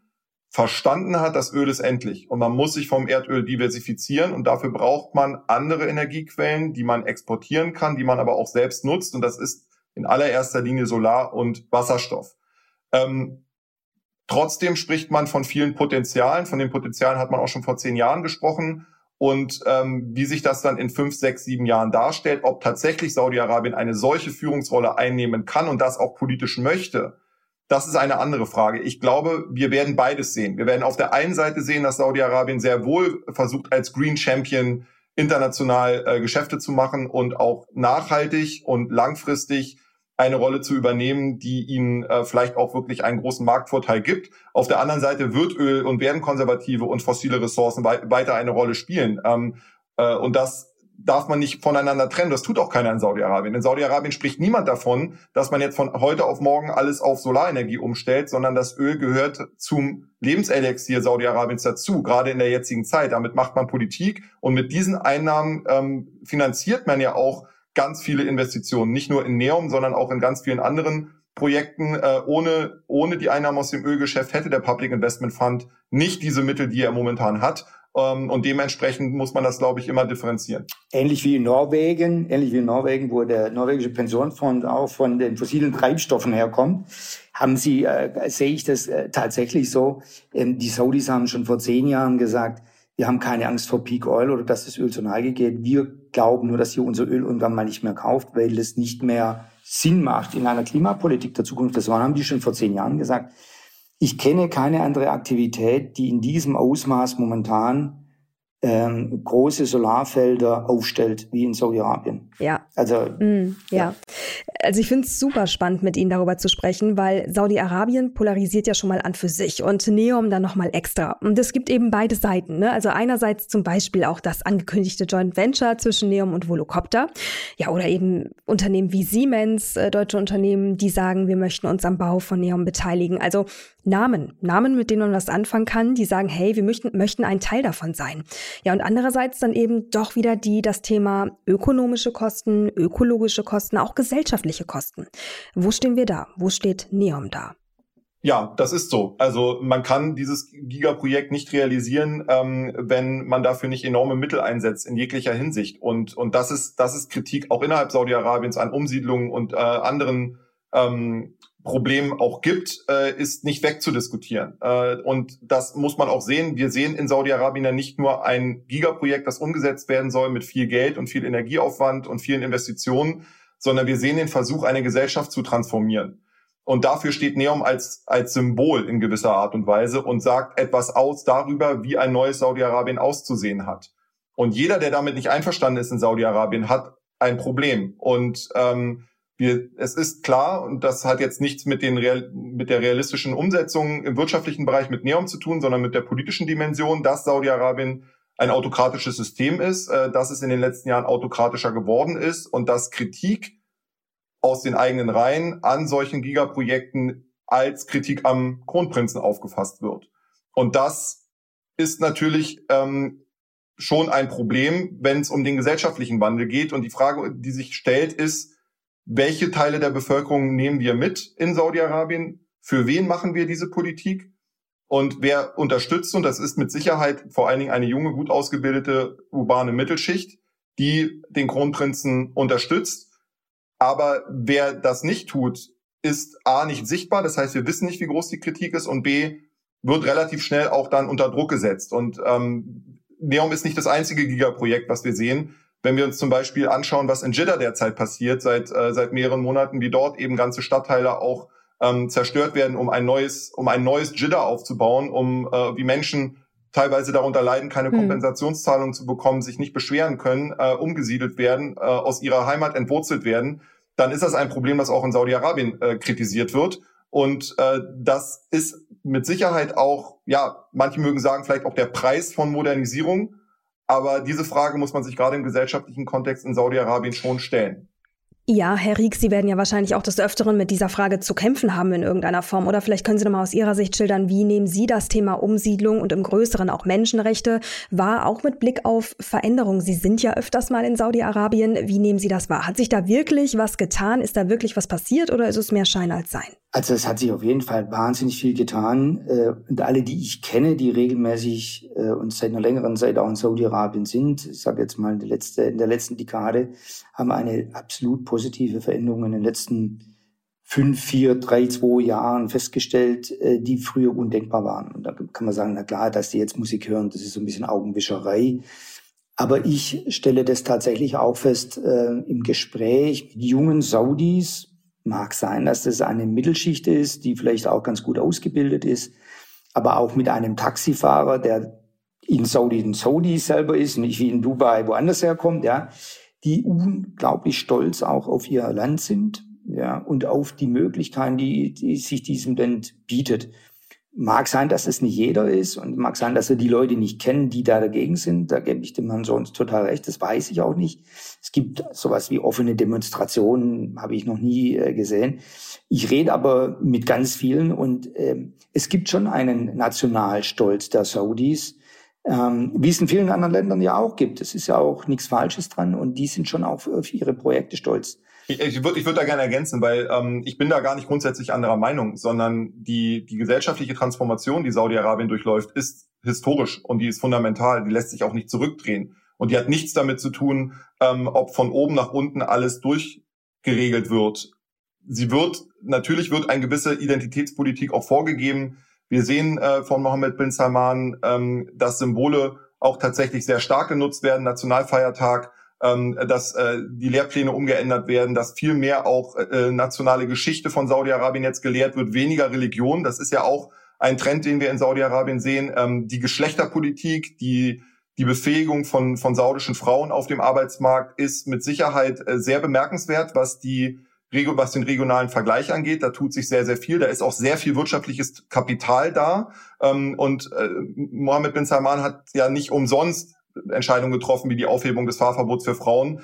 verstanden hat, das Öl ist endlich. Und man muss sich vom Erdöl diversifizieren. Und dafür braucht man andere Energiequellen, die man exportieren kann, die man aber auch selbst nutzt. Und das ist in allererster Linie Solar und Wasserstoff. Ähm, trotzdem spricht man von vielen Potenzialen, von den Potenzialen hat man auch schon vor zehn Jahren gesprochen. Und ähm, wie sich das dann in fünf, sechs, sieben Jahren darstellt, ob tatsächlich Saudi-Arabien eine solche Führungsrolle einnehmen kann und das auch politisch möchte, das ist eine andere Frage. Ich glaube, wir werden beides sehen. Wir werden auf der einen Seite sehen, dass Saudi-Arabien sehr wohl versucht, als Green Champion international äh, Geschäfte zu machen und auch nachhaltig und langfristig eine Rolle zu übernehmen, die ihnen äh, vielleicht auch wirklich einen großen Marktvorteil gibt. Auf der anderen Seite wird Öl und werden konservative und fossile Ressourcen wei weiter eine Rolle spielen. Ähm, äh, und das darf man nicht voneinander trennen. Das tut auch keiner in Saudi-Arabien. In Saudi-Arabien spricht niemand davon, dass man jetzt von heute auf morgen alles auf Solarenergie umstellt, sondern das Öl gehört zum Lebenselixier Saudi-Arabiens dazu, gerade in der jetzigen Zeit. Damit macht man Politik und mit diesen Einnahmen ähm, finanziert man ja auch ganz viele Investitionen, nicht nur in Neum, sondern auch in ganz vielen anderen Projekten. Äh, ohne, ohne die Einnahmen aus dem Ölgeschäft hätte der Public Investment Fund nicht diese Mittel, die er momentan hat. Ähm, und dementsprechend muss man das, glaube ich, immer differenzieren. Ähnlich wie in Norwegen, ähnlich wie in Norwegen, wo der norwegische Pensionsfonds auch von den fossilen Treibstoffen herkommt, haben sie, äh, sehe ich das äh, tatsächlich so. Ähm, die Saudis haben schon vor zehn Jahren gesagt, wir haben keine Angst vor Peak Oil oder dass das Öl zur Neige geht. Wir glauben nur, dass ihr unser Öl irgendwann mal nicht mehr kauft, weil es nicht mehr Sinn macht in einer Klimapolitik der Zukunft. Das haben die schon vor zehn Jahren gesagt. Ich kenne keine andere Aktivität, die in diesem Ausmaß momentan ähm, große Solarfelder aufstellt wie in Saudi-Arabien. Ja. Also, mm, ja. ja. Also ich finde es super spannend, mit Ihnen darüber zu sprechen, weil Saudi-Arabien polarisiert ja schon mal an für sich und Neom dann nochmal extra. Und es gibt eben beide Seiten. Ne? Also einerseits zum Beispiel auch das angekündigte Joint Venture zwischen Neom und Volocopter. Ja, oder eben Unternehmen wie Siemens, äh, deutsche Unternehmen, die sagen, wir möchten uns am Bau von Neom beteiligen. Also Namen, Namen, mit denen man was anfangen kann, die sagen, hey, wir möchten, möchten ein Teil davon sein. Ja, und andererseits dann eben doch wieder die, das Thema ökonomische Kosten, ökologische Kosten, auch gesellschaftliche Kosten. Wo stehen wir da? Wo steht Neom da? Ja, das ist so. Also man kann dieses Gigaprojekt nicht realisieren, ähm, wenn man dafür nicht enorme Mittel einsetzt in jeglicher Hinsicht. Und und das ist das ist Kritik auch innerhalb Saudi-Arabiens an Umsiedlungen und äh, anderen ähm, Problem auch gibt, äh, ist nicht wegzudiskutieren. Äh, und das muss man auch sehen. Wir sehen in Saudi-Arabien ja nicht nur ein Gigaprojekt, das umgesetzt werden soll mit viel Geld und viel Energieaufwand und vielen Investitionen, sondern wir sehen den Versuch, eine Gesellschaft zu transformieren. Und dafür steht Neom als, als Symbol in gewisser Art und Weise und sagt etwas aus darüber, wie ein neues Saudi-Arabien auszusehen hat. Und jeder, der damit nicht einverstanden ist in Saudi-Arabien, hat ein Problem. Und ähm, wir, es ist klar, und das hat jetzt nichts mit, den Real, mit der realistischen Umsetzung im wirtschaftlichen Bereich mit Neom zu tun, sondern mit der politischen Dimension, dass Saudi-Arabien ein autokratisches System ist, äh, dass es in den letzten Jahren autokratischer geworden ist und dass Kritik aus den eigenen Reihen an solchen Gigaprojekten als Kritik am Kronprinzen aufgefasst wird. Und das ist natürlich ähm, schon ein Problem, wenn es um den gesellschaftlichen Wandel geht. Und die Frage, die sich stellt, ist, welche Teile der Bevölkerung nehmen wir mit in Saudi-Arabien? Für wen machen wir diese Politik? Und wer unterstützt, und das ist mit Sicherheit vor allen Dingen eine junge, gut ausgebildete urbane Mittelschicht, die den Kronprinzen unterstützt. Aber wer das nicht tut, ist A nicht sichtbar. Das heißt, wir wissen nicht, wie groß die Kritik ist und B wird relativ schnell auch dann unter Druck gesetzt. Und ähm, Neom ist nicht das einzige Gigaprojekt, was wir sehen. Wenn wir uns zum Beispiel anschauen, was in Jeddah derzeit passiert, seit, äh, seit mehreren Monaten, wie dort eben ganze Stadtteile auch ähm, zerstört werden, um ein neues, um ein neues Jeddah aufzubauen, um äh, wie Menschen teilweise darunter leiden, keine hm. Kompensationszahlung zu bekommen, sich nicht beschweren können, äh, umgesiedelt werden, äh, aus ihrer Heimat entwurzelt werden, dann ist das ein Problem, das auch in Saudi-Arabien äh, kritisiert wird. Und äh, das ist mit Sicherheit auch, ja, manche mögen sagen, vielleicht auch der Preis von Modernisierung Aber diese Frage muss man sich gerade im gesellschaftlichen Kontext in Saudi-Arabien schon stellen. Ja, Herr Rieck, Sie werden ja wahrscheinlich auch des Öfteren mit dieser Frage zu kämpfen haben in irgendeiner Form. Oder vielleicht können Sie noch mal aus Ihrer Sicht schildern, wie nehmen Sie das Thema Umsiedlung und im Größeren auch Menschenrechte wahr, auch mit Blick auf Veränderungen? Sie sind ja öfters mal in Saudi-Arabien. Wie nehmen Sie das wahr? Hat sich da wirklich was getan? Ist da wirklich was passiert oder ist es mehr Schein als Sein? Also es hat sich auf jeden Fall wahnsinnig viel getan. Äh, und alle, die ich kenne, die regelmäßig äh, und seit einer längeren Zeit auch in Saudi-Arabien sind, ich sage jetzt mal in der, letzte, in der letzten Dekade, haben eine absolut positive Veränderung in den letzten fünf, vier, drei, zwei Jahren festgestellt, äh, die früher undenkbar waren. Und da kann man sagen, na klar, dass die jetzt Musik hören, das ist so ein bisschen Augenwischerei. Aber ich stelle das tatsächlich auch fest äh, im Gespräch mit jungen Saudis, Mag sein, dass das eine Mittelschicht ist, die vielleicht auch ganz gut ausgebildet ist, aber auch mit einem Taxifahrer, der in Saudi in Saudi selber ist, nicht wie in Dubai woanders herkommt, ja, die unglaublich stolz auch auf ihr Land sind, ja, und auf die Möglichkeiten, die, die sich diesem Land bietet. Mag sein, dass es nicht jeder ist und mag sein, dass wir die Leute nicht kennen, die da dagegen sind. Da gebe ich dem Herrn sonst total recht. Das weiß ich auch nicht. Es gibt sowas wie offene Demonstrationen, habe ich noch nie äh, gesehen. Ich rede aber mit ganz vielen und äh, es gibt schon einen Nationalstolz der Saudis, ähm, wie es in vielen anderen Ländern ja auch gibt. Es ist ja auch nichts Falsches dran und die sind schon auch auf ihre Projekte stolz. Ich, würde ich würd da gerne ergänzen, weil ähm, ich bin da gar nicht grundsätzlich anderer Meinung, sondern die, die gesellschaftliche Transformation, die Saudi-Arabien durchläuft, ist historisch und die ist fundamental, die lässt sich auch nicht zurückdrehen. Und die hat nichts damit zu tun, ähm, ob von oben nach unten alles durchgeregelt wird. Sie wird, natürlich wird eine gewisse Identitätspolitik auch vorgegeben. Wir sehen äh, von Mohammed bin Salman, ähm, dass Symbole auch tatsächlich sehr stark genutzt werden, Nationalfeiertag, ähm, dass äh, die Lehrpläne umgeändert werden, dass viel mehr auch äh, nationale Geschichte von Saudi-Arabien jetzt gelehrt wird, weniger Religion. Das ist ja auch ein Trend, den wir in Saudi-Arabien sehen. Ähm, die Geschlechterpolitik, die die Befähigung von, von saudischen Frauen auf dem Arbeitsmarkt ist mit Sicherheit äh, sehr bemerkenswert, was die was den regionalen Vergleich angeht. Da tut sich sehr, sehr viel. Da ist auch sehr viel wirtschaftliches Kapital da. Ähm, und äh, Mohammed bin Salman hat ja nicht umsonst Entscheidungen getroffen, wie die Aufhebung des Fahrverbots für Frauen.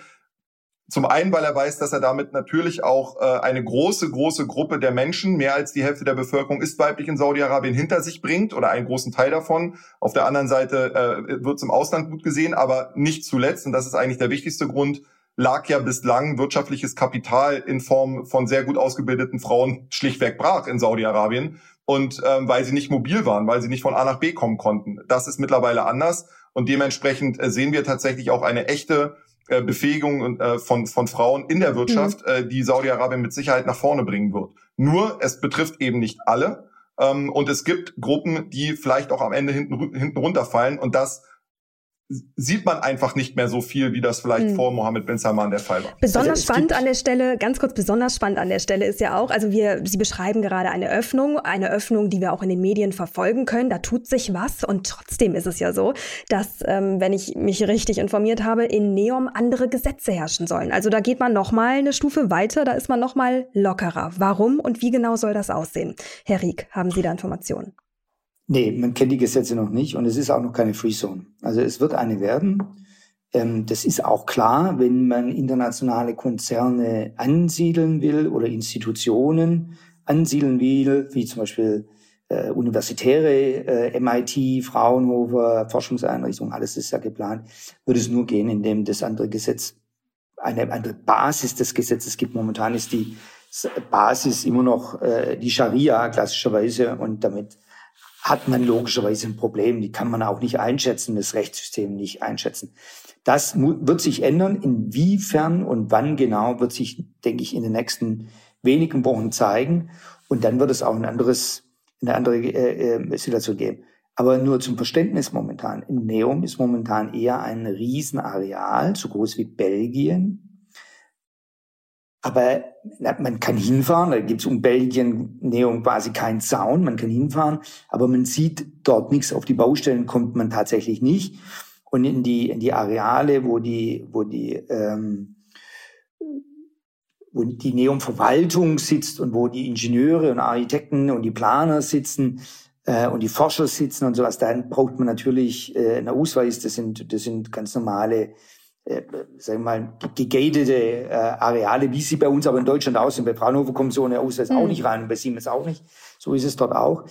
Zum einen, weil er weiß, dass er damit natürlich auch äh, eine große, große Gruppe der Menschen, mehr als die Hälfte der Bevölkerung ist weiblich in Saudi-Arabien, hinter sich bringt oder einen großen Teil davon. Auf der anderen Seite äh, wird es im Ausland gut gesehen, aber nicht zuletzt, und das ist eigentlich der wichtigste Grund, lag ja bislang wirtschaftliches Kapital in Form von sehr gut ausgebildeten Frauen schlichtweg brach in Saudi-Arabien. Und ähm, weil sie nicht mobil waren, weil sie nicht von A nach B kommen konnten. Das ist mittlerweile anders. Und dementsprechend äh, sehen wir tatsächlich auch eine echte äh, Befähigung äh, von, von Frauen in der Wirtschaft, mhm. die Saudi-Arabien mit Sicherheit nach vorne bringen wird. Nur, es betrifft eben nicht alle. Ähm, und es gibt Gruppen, die vielleicht auch am Ende hinten, hinten runterfallen. Und das sieht man einfach nicht mehr so viel, wie das vielleicht hm. vor Mohammed bin Salman der Fall war. Besonders also spannend an der Stelle, ganz kurz, besonders spannend an der Stelle ist ja auch, also wir, Sie beschreiben gerade eine Öffnung, eine Öffnung, die wir auch in den Medien verfolgen können. Da tut sich was und trotzdem ist es ja so, dass, ähm, wenn ich mich richtig informiert habe, in Neom andere Gesetze herrschen sollen. Also da geht man nochmal eine Stufe weiter, da ist man nochmal lockerer. Warum und wie genau soll das aussehen? Herr Rieck, haben Sie da Informationen? Nee, man kennt die Gesetze noch nicht und es ist auch noch keine Free Zone. Also es wird eine werden. Ähm, das ist auch klar, wenn man internationale Konzerne ansiedeln will oder Institutionen ansiedeln will, wie zum Beispiel äh, universitäre äh, MIT, Fraunhofer, Forschungseinrichtungen, alles ist ja geplant, würde es nur gehen, indem das andere Gesetz, eine andere Basis des Gesetzes gibt. Momentan ist die Basis immer noch äh, die Scharia klassischerweise und damit hat man logischerweise ein Problem. Die kann man auch nicht einschätzen, das Rechtssystem nicht einschätzen. Das wird sich ändern. Inwiefern und wann genau wird sich, denke ich, in den nächsten wenigen Wochen zeigen. Und dann wird es auch ein anderes, eine andere äh, äh Situation geben. Aber nur zum Verständnis momentan. Neum ist momentan eher ein Riesenareal, so groß wie Belgien, aber man kann hinfahren, da gibt's um Belgien Neon quasi keinen Zaun, man kann hinfahren, aber man sieht dort nichts. Auf die Baustellen kommt man tatsächlich nicht. Und in die, in die Areale, wo die, wo die, ähm, wo die Neon-Verwaltung sitzt und wo die Ingenieure und Architekten und die Planer sitzen, äh, und die Forscher sitzen und sowas, dann braucht man natürlich äh, einen Ausweis. Das sind, das sind ganz normale, äh, sagen wir mal, gegatete äh, Areale, wie sie bei uns aber in Deutschland aus sind. Bei Fraunhofer kommt so eine Ausweis mhm. auch nicht rein, bei Siemens auch nicht. So ist es dort auch.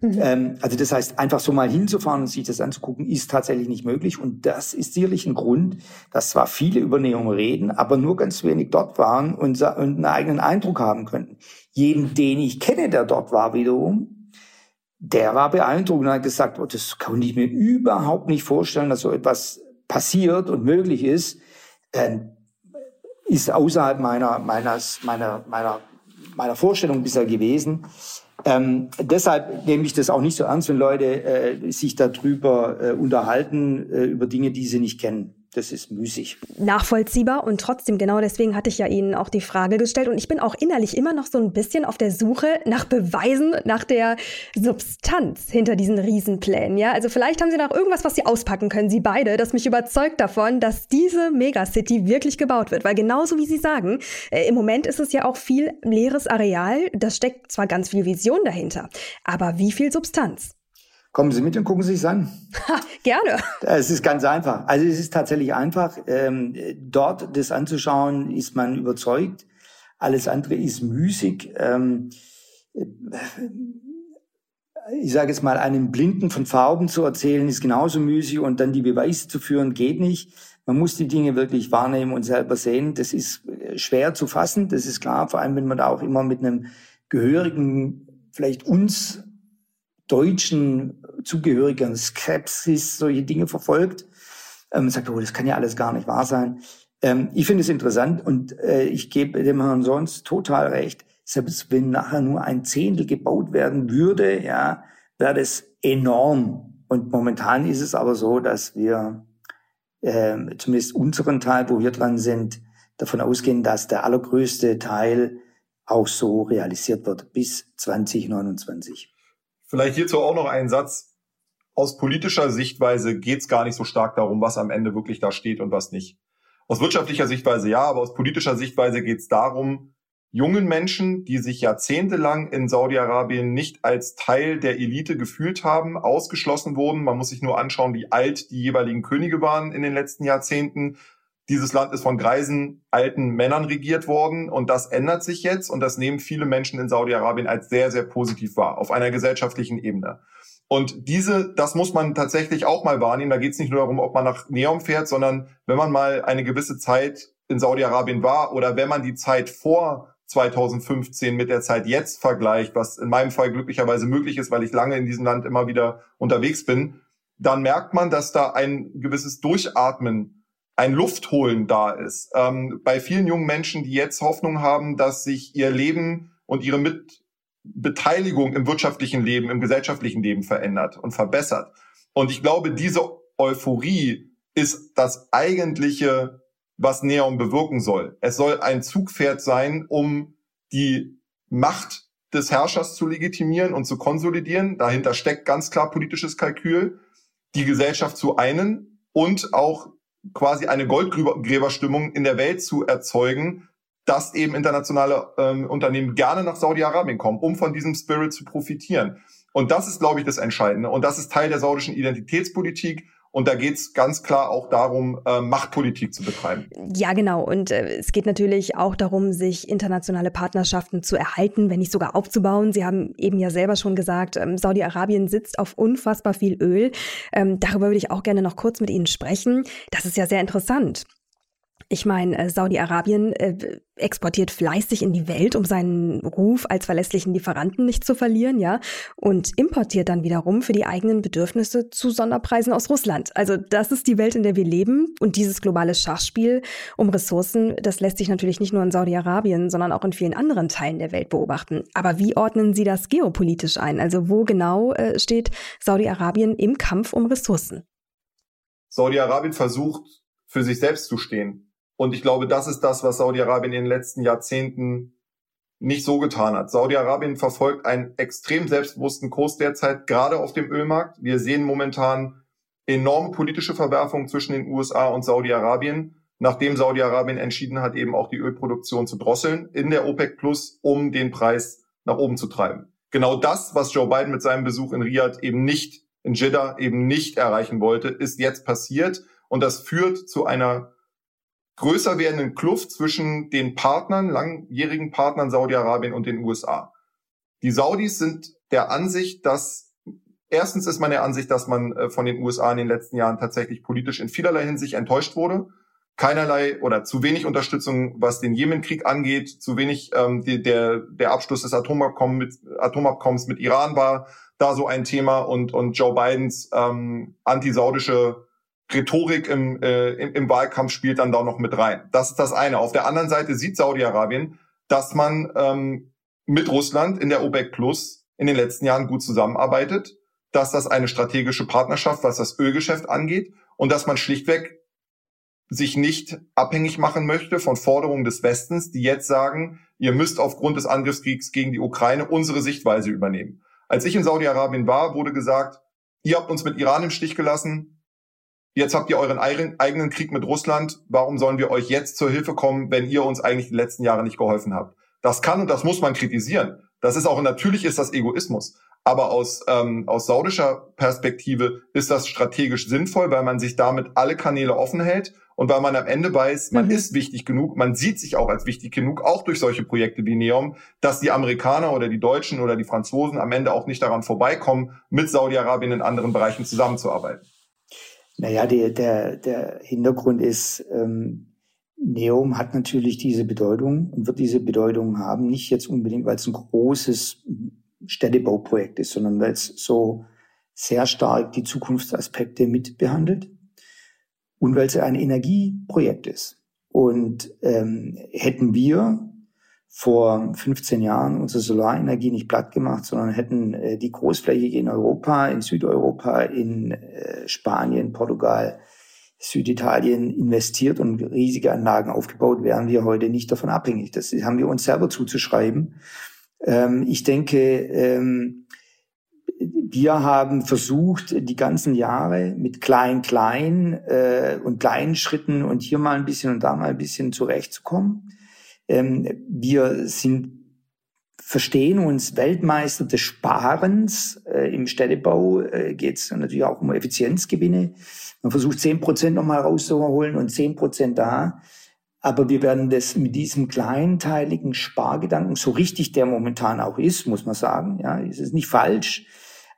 Mhm. Ähm, also das heißt, einfach so mal hinzufahren und sich das anzugucken, ist tatsächlich nicht möglich. Und das ist sicherlich ein Grund, dass zwar viele über Neon reden, aber nur ganz wenig dort waren und, und einen eigenen Eindruck haben könnten. Jeden, den ich kenne, der dort war wiederum, der war beeindruckt und hat gesagt, oh, das kann ich mir überhaupt nicht vorstellen, dass so etwas passiert und möglich ist. Ähm, ist außerhalb meiner, meines, meiner, meiner, meiner Vorstellung bisher gewesen. Ähm, deshalb nehme ich das auch nicht so ernst, wenn Leute äh, sich darüber äh, unterhalten, äh, über Dinge, die sie nicht kennen das ist müßig. Nachvollziehbar und trotzdem, genau deswegen hatte ich ja Ihnen auch die Frage gestellt und ich bin auch innerlich immer noch so ein bisschen auf der Suche nach Beweisen, nach der Substanz hinter diesen Riesenplänen. Ja, also vielleicht haben Sie noch irgendwas, was Sie auspacken können, Sie beide, das mich überzeugt davon, dass diese Megacity wirklich gebaut wird. Weil genauso wie Sie sagen, äh, im Moment ist es ja auch viel leeres Areal. Da steckt zwar ganz viel Vision dahinter, aber wie viel Substanz? Kommen Sie mit und gucken Sie sich an. Gerne. Es ist ganz einfach. Also es ist tatsächlich einfach. Ähm, dort das anzuschauen, ist man überzeugt. Alles andere ist müßig. Ähm, ich sage jetzt mal, einem Blinden von Farben zu erzählen, ist genauso müßig und dann die Beweise zu führen, geht nicht. Man muss die Dinge wirklich wahrnehmen und selber sehen. Das ist schwer zu fassen, das ist klar, vor allem wenn man da auch immer mit einem gehörigen, vielleicht uns deutschen Zugehörigen Skepsis solche Dinge verfolgt. Ähm, sagt, oh, das kann ja alles gar nicht wahr sein. Ähm, ich finde es interessant und äh, ich gebe dem Herrn sonst total recht. Selbst wenn nachher nur ein Zehntel gebaut werden würde, ja, wäre das enorm. Und momentan ist es aber so, dass wir äh, zumindest unseren Teil, wo wir dran sind, davon ausgehen, dass der allergrößte Teil auch so realisiert wird bis 2029. Vielleicht hierzu auch noch ein Satz. Aus politischer Sichtweise geht es gar nicht so stark darum, was am Ende wirklich da steht und was nicht. Aus wirtschaftlicher Sichtweise ja, aber aus politischer Sichtweise geht es darum, jungen Menschen, die sich jahrzehntelang in Saudi-Arabien nicht als Teil der Elite gefühlt haben, ausgeschlossen wurden. Man muss sich nur anschauen, wie alt die jeweiligen Könige waren in den letzten Jahrzehnten. Dieses Land ist von greisen alten Männern regiert worden und das ändert sich jetzt und das nehmen viele Menschen in Saudi-Arabien als sehr, sehr positiv wahr auf einer gesellschaftlichen Ebene. Und diese, das muss man tatsächlich auch mal wahrnehmen. Da geht es nicht nur darum, ob man nach Neom fährt, sondern wenn man mal eine gewisse Zeit in Saudi-Arabien war oder wenn man die Zeit vor 2015 mit der Zeit jetzt vergleicht, was in meinem Fall glücklicherweise möglich ist, weil ich lange in diesem Land immer wieder unterwegs bin, dann merkt man, dass da ein gewisses Durchatmen ein Luftholen da ist. Ähm, bei vielen jungen Menschen, die jetzt Hoffnung haben, dass sich ihr Leben und ihre Mitbeteiligung im wirtschaftlichen Leben, im gesellschaftlichen Leben verändert und verbessert. Und ich glaube, diese Euphorie ist das eigentliche, was Neon bewirken soll. Es soll ein Zugpferd sein, um die Macht des Herrschers zu legitimieren und zu konsolidieren. Dahinter steckt ganz klar politisches Kalkül, die Gesellschaft zu einen und auch quasi eine Goldgräberstimmung in der Welt zu erzeugen, dass eben internationale ähm, Unternehmen gerne nach Saudi-Arabien kommen, um von diesem Spirit zu profitieren. Und das ist, glaube ich, das Entscheidende. Und das ist Teil der saudischen Identitätspolitik. Und da geht es ganz klar auch darum, äh, Machtpolitik zu betreiben. Ja, genau. Und äh, es geht natürlich auch darum, sich internationale Partnerschaften zu erhalten, wenn nicht sogar aufzubauen. Sie haben eben ja selber schon gesagt, ähm, Saudi-Arabien sitzt auf unfassbar viel Öl. Ähm, darüber würde ich auch gerne noch kurz mit Ihnen sprechen. Das ist ja sehr interessant. Ich meine, äh, Saudi-Arabien äh, exportiert fleißig in die Welt, um seinen Ruf als verlässlichen Lieferanten nicht zu verlieren, ja, und importiert dann wiederum für die eigenen Bedürfnisse zu Sonderpreisen aus Russland. Also das ist die Welt, in der wir leben und dieses globale Schachspiel um Ressourcen, das lässt sich natürlich nicht nur in Saudi-Arabien, sondern auch in vielen anderen Teilen der Welt beobachten. Aber wie ordnen Sie das geopolitisch ein? Also wo genau äh, steht Saudi-Arabien im Kampf um Ressourcen? Saudi-Arabien versucht, für sich selbst zu stehen und ich glaube, das ist das, was Saudi-Arabien in den letzten Jahrzehnten nicht so getan hat. Saudi-Arabien verfolgt einen extrem selbstbewussten Kurs derzeit, gerade auf dem Ölmarkt. Wir sehen momentan enorme politische Verwerfungen zwischen den USA und Saudi-Arabien, nachdem Saudi-Arabien entschieden hat, eben auch die Ölproduktion zu drosseln in der OPEC Plus, um den Preis nach oben zu treiben. Genau das, was Joe Biden mit seinem Besuch in Riyadh eben nicht, in Jeddah eben nicht erreichen wollte, ist jetzt passiert. Und das führt zu einer größer werdenden Kluft zwischen den Partnern, langjährigen Partnern Saudi-Arabien und den USA. Die Saudis sind der Ansicht, dass erstens ist man der Ansicht, dass man äh, von den USA in den letzten Jahren tatsächlich politisch in vielerlei Hinsicht enttäuscht wurde. Keinerlei oder zu wenig Unterstützung, was den Jemenkrieg angeht, zu wenig ähm, die, der, der Abschluss des Atomabkommens mit, Atomabkommens mit Iran war da so ein Thema und, und Joe Bidens ähm, antisaudische Rhetorik im, äh, im, im Wahlkampf spielt dann da noch mit rein. Das ist das eine. Auf der anderen Seite sieht Saudi-Arabien, dass man ähm, mit Russland in der OPEC Plus in den letzten Jahren gut zusammenarbeitet, dass das eine strategische Partnerschaft, was das Ölgeschäft angeht und dass man schlichtweg sich nicht abhängig machen möchte von Forderungen des Westens, die jetzt sagen, ihr müsst aufgrund des Angriffskriegs gegen die Ukraine unsere Sichtweise übernehmen. Als ich in Saudi-Arabien war, wurde gesagt, ihr habt uns mit Iran im Stich gelassen, jetzt habt ihr euren eigenen Krieg mit Russland, warum sollen wir euch jetzt zur Hilfe kommen, wenn ihr uns eigentlich die letzten Jahre nicht geholfen habt? Das kann und das muss man kritisieren. Das ist auch natürlich ist das Egoismus. Aber aus, ähm, aus saudischer Perspektive ist das strategisch sinnvoll, weil man sich damit alle Kanäle offen hält und weil man am Ende weiß, man mhm. ist wichtig genug, man sieht sich auch als wichtig genug, auch durch solche Projekte wie Neom, dass die Amerikaner oder die Deutschen oder die Franzosen am Ende auch nicht daran vorbeikommen, mit Saudi-Arabien in anderen Bereichen zusammenzuarbeiten. Naja, der, der, der Hintergrund ist, ähm, Neom hat natürlich diese Bedeutung und wird diese Bedeutung haben, nicht jetzt unbedingt, weil es ein großes Städtebauprojekt ist, sondern weil es so sehr stark die Zukunftsaspekte mit behandelt und weil es ein Energieprojekt ist. Und ähm, hätten wir vor 15 Jahren unsere Solarenergie nicht platt gemacht, sondern hätten äh, die großflächig in Europa, in Südeuropa, in äh, Spanien, Portugal, Süditalien investiert und riesige Anlagen aufgebaut, wären wir heute nicht davon abhängig. Das haben wir uns selber zuzuschreiben. Ähm, ich denke, ähm, wir haben versucht, die ganzen Jahre mit klein, klein äh, und kleinen Schritten und hier mal ein bisschen und da mal ein bisschen zurechtzukommen. Ähm, wir sind verstehen uns Weltmeister des Sparens. Äh, Im Städtebau äh, geht es natürlich auch um Effizienzgewinne. Man versucht zehn Prozent nochmal rauszuholen und zehn Prozent da. Aber wir werden das mit diesem kleinteiligen Spargedanken, so richtig der momentan auch ist, muss man sagen, ja, es ist nicht falsch,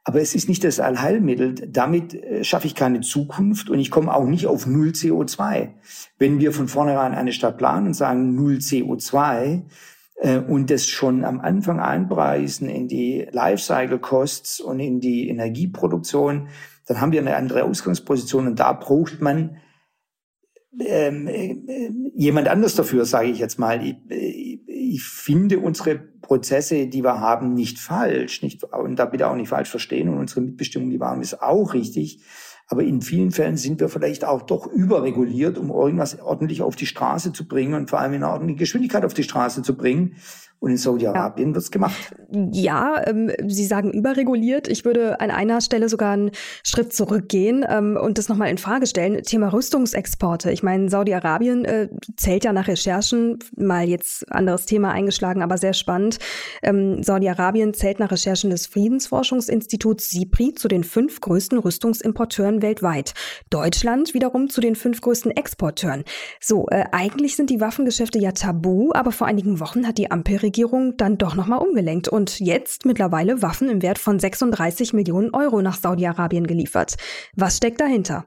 aber es ist nicht das Allheilmittel. Damit äh, schaffe ich keine Zukunft und ich komme auch nicht auf Null CO2. Wenn wir von vornherein eine Stadt planen und sagen Null CO2 äh, und das schon am Anfang einpreisen in die Lifecycle Costs und in die Energieproduktion, dann haben wir eine andere Ausgangsposition und da braucht man ähm, äh, jemand anders dafür, sage ich jetzt mal. Ich, ich, finde unsere Prozesse, die wir haben, nicht falsch, nicht und da bitte auch nicht falsch verstehen und unsere Mitbestimmung, die wir haben, ist auch richtig. Aber in vielen Fällen sind wir vielleicht auch doch überreguliert, um irgendwas ordentlich auf die Straße zu bringen und vor allem in einer Geschwindigkeit auf die Straße zu bringen. Und in Saudi-Arabien ja. wird's gemacht. Ja, ähm, Sie sagen überreguliert. Ich würde an einer Stelle sogar einen Schritt zurückgehen ähm, und das nochmal in Frage stellen. Thema Rüstungsexporte. Ich meine, Saudi-Arabien äh, zählt ja nach Recherchen, mal jetzt anderes Thema eingeschlagen, aber sehr spannend. Ähm, Saudi-Arabien zählt nach Recherchen des Friedensforschungsinstituts SIPRI zu den fünf größten Rüstungsimporteuren weltweit. Deutschland wiederum zu den fünf größten Exporteuren. So, äh, eigentlich sind die Waffengeschäfte ja tabu, aber vor einigen Wochen hat die Ampel Regierung dann doch nochmal umgelenkt und jetzt mittlerweile Waffen im Wert von 36 Millionen Euro nach Saudi-Arabien geliefert. Was steckt dahinter?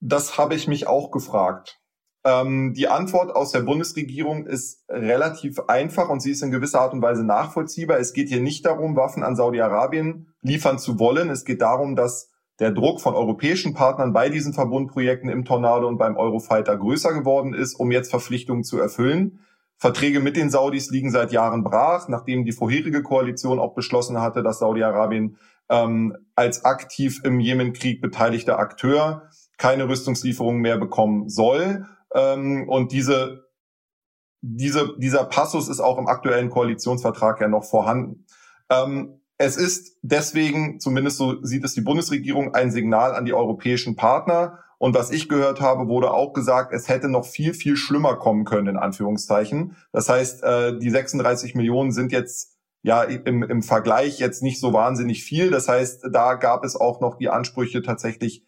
Das habe ich mich auch gefragt. Ähm, die Antwort aus der Bundesregierung ist relativ einfach und sie ist in gewisser Art und Weise nachvollziehbar. Es geht hier nicht darum, Waffen an Saudi-Arabien liefern zu wollen. Es geht darum, dass der Druck von europäischen Partnern bei diesen Verbundprojekten im Tornado und beim Eurofighter größer geworden ist, um jetzt Verpflichtungen zu erfüllen. Verträge mit den Saudis liegen seit Jahren brach, nachdem die vorherige Koalition auch beschlossen hatte, dass Saudi-Arabien ähm, als aktiv im Jemenkrieg beteiligter Akteur keine Rüstungslieferungen mehr bekommen soll. Ähm, und diese, diese, dieser Passus ist auch im aktuellen Koalitionsvertrag ja noch vorhanden. Ähm, es ist deswegen, zumindest so sieht es die Bundesregierung, ein Signal an die europäischen Partner, und was ich gehört habe, wurde auch gesagt, es hätte noch viel, viel schlimmer kommen können, in Anführungszeichen. Das heißt, äh, die 36 Millionen sind jetzt ja im, im Vergleich jetzt nicht so wahnsinnig viel. Das heißt, da gab es auch noch die Ansprüche tatsächlich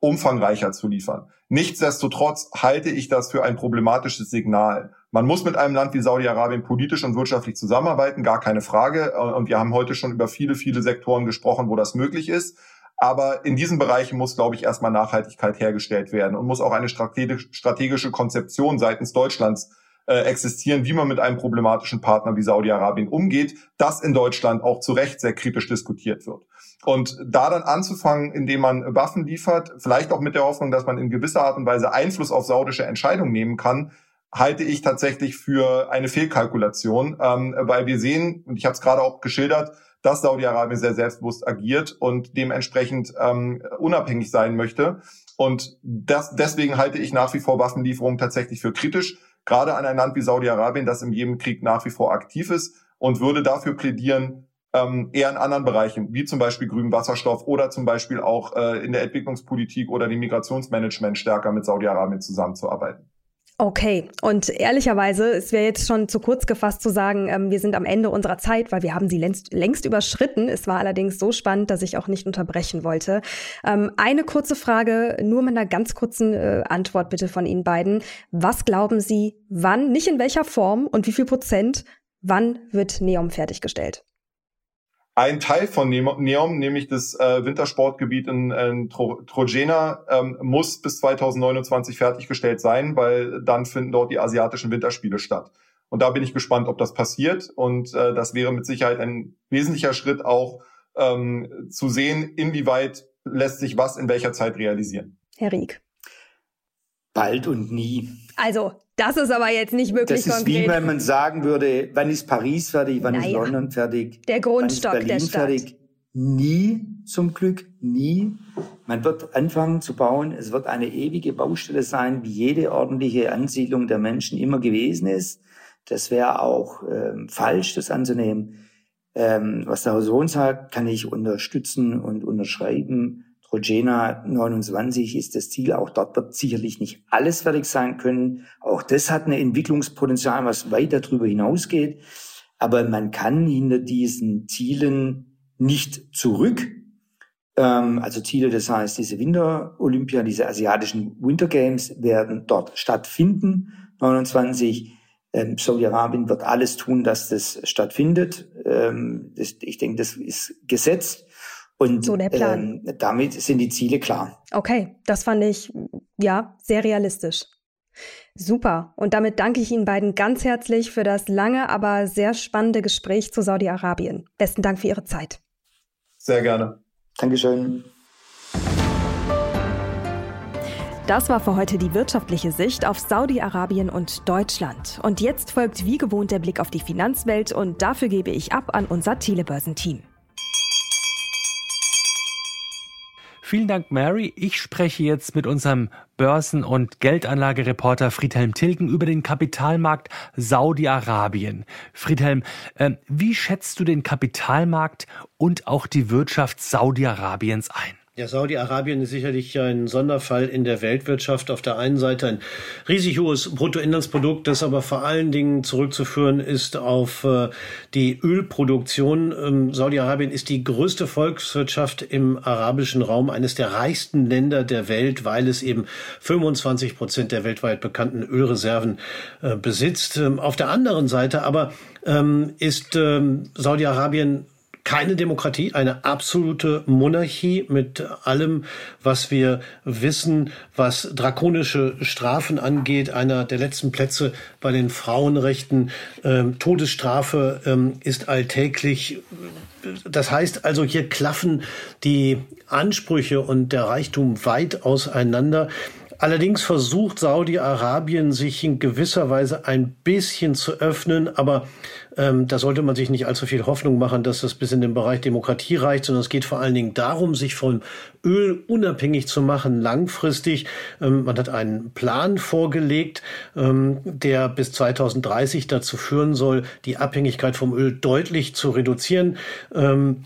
umfangreicher zu liefern. Nichtsdestotrotz halte ich das für ein problematisches Signal. Man muss mit einem Land wie Saudi-Arabien politisch und wirtschaftlich zusammenarbeiten, gar keine Frage. Und wir haben heute schon über viele, viele Sektoren gesprochen, wo das möglich ist. Aber in diesen Bereichen muss, glaube ich, erstmal Nachhaltigkeit hergestellt werden und muss auch eine strategische Konzeption seitens Deutschlands äh, existieren, wie man mit einem problematischen Partner wie Saudi-Arabien umgeht, das in Deutschland auch zu Recht sehr kritisch diskutiert wird. Und da dann anzufangen, indem man Waffen liefert, vielleicht auch mit der Hoffnung, dass man in gewisser Art und Weise Einfluss auf saudische Entscheidungen nehmen kann, halte ich tatsächlich für eine Fehlkalkulation, ähm, weil wir sehen, und ich habe es gerade auch geschildert, dass Saudi-Arabien sehr selbstbewusst agiert und dementsprechend ähm, unabhängig sein möchte. Und das, deswegen halte ich nach wie vor Waffenlieferungen tatsächlich für kritisch, gerade an ein Land wie Saudi-Arabien, das im Jemenkrieg nach wie vor aktiv ist und würde dafür plädieren, ähm, eher in anderen Bereichen, wie zum Beispiel grünen Wasserstoff oder zum Beispiel auch äh, in der Entwicklungspolitik oder dem Migrationsmanagement stärker mit Saudi-Arabien zusammenzuarbeiten. Okay, und ehrlicherweise, es wäre jetzt schon zu kurz gefasst zu sagen, ähm, wir sind am Ende unserer Zeit, weil wir haben sie längst, längst überschritten. Es war allerdings so spannend, dass ich auch nicht unterbrechen wollte. Ähm, eine kurze Frage, nur mit einer ganz kurzen äh, Antwort bitte von Ihnen beiden. Was glauben Sie, wann, nicht in welcher Form und wie viel Prozent, wann wird Neom fertiggestellt? Ein Teil von Neom, nämlich das äh, Wintersportgebiet in, in Tro Trojena, ähm, muss bis 2029 fertiggestellt sein, weil dann finden dort die asiatischen Winterspiele statt. Und da bin ich gespannt, ob das passiert. Und äh, das wäre mit Sicherheit ein wesentlicher Schritt auch ähm, zu sehen, inwieweit lässt sich was in welcher Zeit realisieren. Herr Rieck. Bald und nie. Also das ist aber jetzt nicht wirklich konkret. Das ist wie wenn man sagen würde, wann ist Paris fertig, wann naja. ist London fertig, der Grundstock wann ist Berlin der Stadt. fertig. Nie, zum Glück, nie. Man wird anfangen zu bauen. Es wird eine ewige Baustelle sein, wie jede ordentliche Ansiedlung der Menschen immer gewesen ist. Das wäre auch ähm, falsch, das anzunehmen. Ähm, was der Herr Sohn sagt, kann ich unterstützen und unterschreiben. Rogena 29 ist das Ziel. Auch dort wird sicherlich nicht alles fertig sein können. Auch das hat ein Entwicklungspotenzial, was weit darüber hinausgeht. Aber man kann hinter diesen Zielen nicht zurück. Ähm, also Ziele, das heißt, diese Winter-Olympia, diese asiatischen Winter Games werden dort stattfinden. 29. Ähm, Saudi-Arabien wird alles tun, dass das stattfindet. Ähm, ich denke, das ist gesetzt. Und so der Plan. Ähm, damit sind die Ziele klar. Okay, das fand ich ja sehr realistisch. Super. Und damit danke ich Ihnen beiden ganz herzlich für das lange, aber sehr spannende Gespräch zu Saudi-Arabien. Besten Dank für Ihre Zeit. Sehr gerne. Dankeschön. Das war für heute die wirtschaftliche Sicht auf Saudi-Arabien und Deutschland. Und jetzt folgt wie gewohnt der Blick auf die Finanzwelt und dafür gebe ich ab an unser Telebörsenteam. Vielen Dank, Mary. Ich spreche jetzt mit unserem Börsen- und Geldanlagereporter Friedhelm Tilgen über den Kapitalmarkt Saudi-Arabien. Friedhelm, äh, wie schätzt du den Kapitalmarkt und auch die Wirtschaft Saudi-Arabiens ein? Ja, Saudi-Arabien ist sicherlich ein Sonderfall in der Weltwirtschaft. Auf der einen Seite ein riesig hohes Bruttoinlandsprodukt, das aber vor allen Dingen zurückzuführen ist auf äh, die Ölproduktion. Ähm, Saudi-Arabien ist die größte Volkswirtschaft im arabischen Raum, eines der reichsten Länder der Welt, weil es eben 25 Prozent der weltweit bekannten Ölreserven äh, besitzt. Ähm, auf der anderen Seite aber ähm, ist Saudi-Arabien keine Demokratie, eine absolute Monarchie mit allem, was wir wissen, was drakonische Strafen angeht. Einer der letzten Plätze bei den Frauenrechten. Ähm, Todesstrafe ähm, ist alltäglich. Das heißt also, hier klaffen die Ansprüche und der Reichtum weit auseinander. Allerdings versucht Saudi-Arabien sich in gewisser Weise ein bisschen zu öffnen, aber ähm, da sollte man sich nicht allzu viel Hoffnung machen, dass das bis in den Bereich Demokratie reicht, sondern es geht vor allen Dingen darum, sich vom Öl unabhängig zu machen, langfristig. Ähm, man hat einen Plan vorgelegt, ähm, der bis 2030 dazu führen soll, die Abhängigkeit vom Öl deutlich zu reduzieren. Ähm,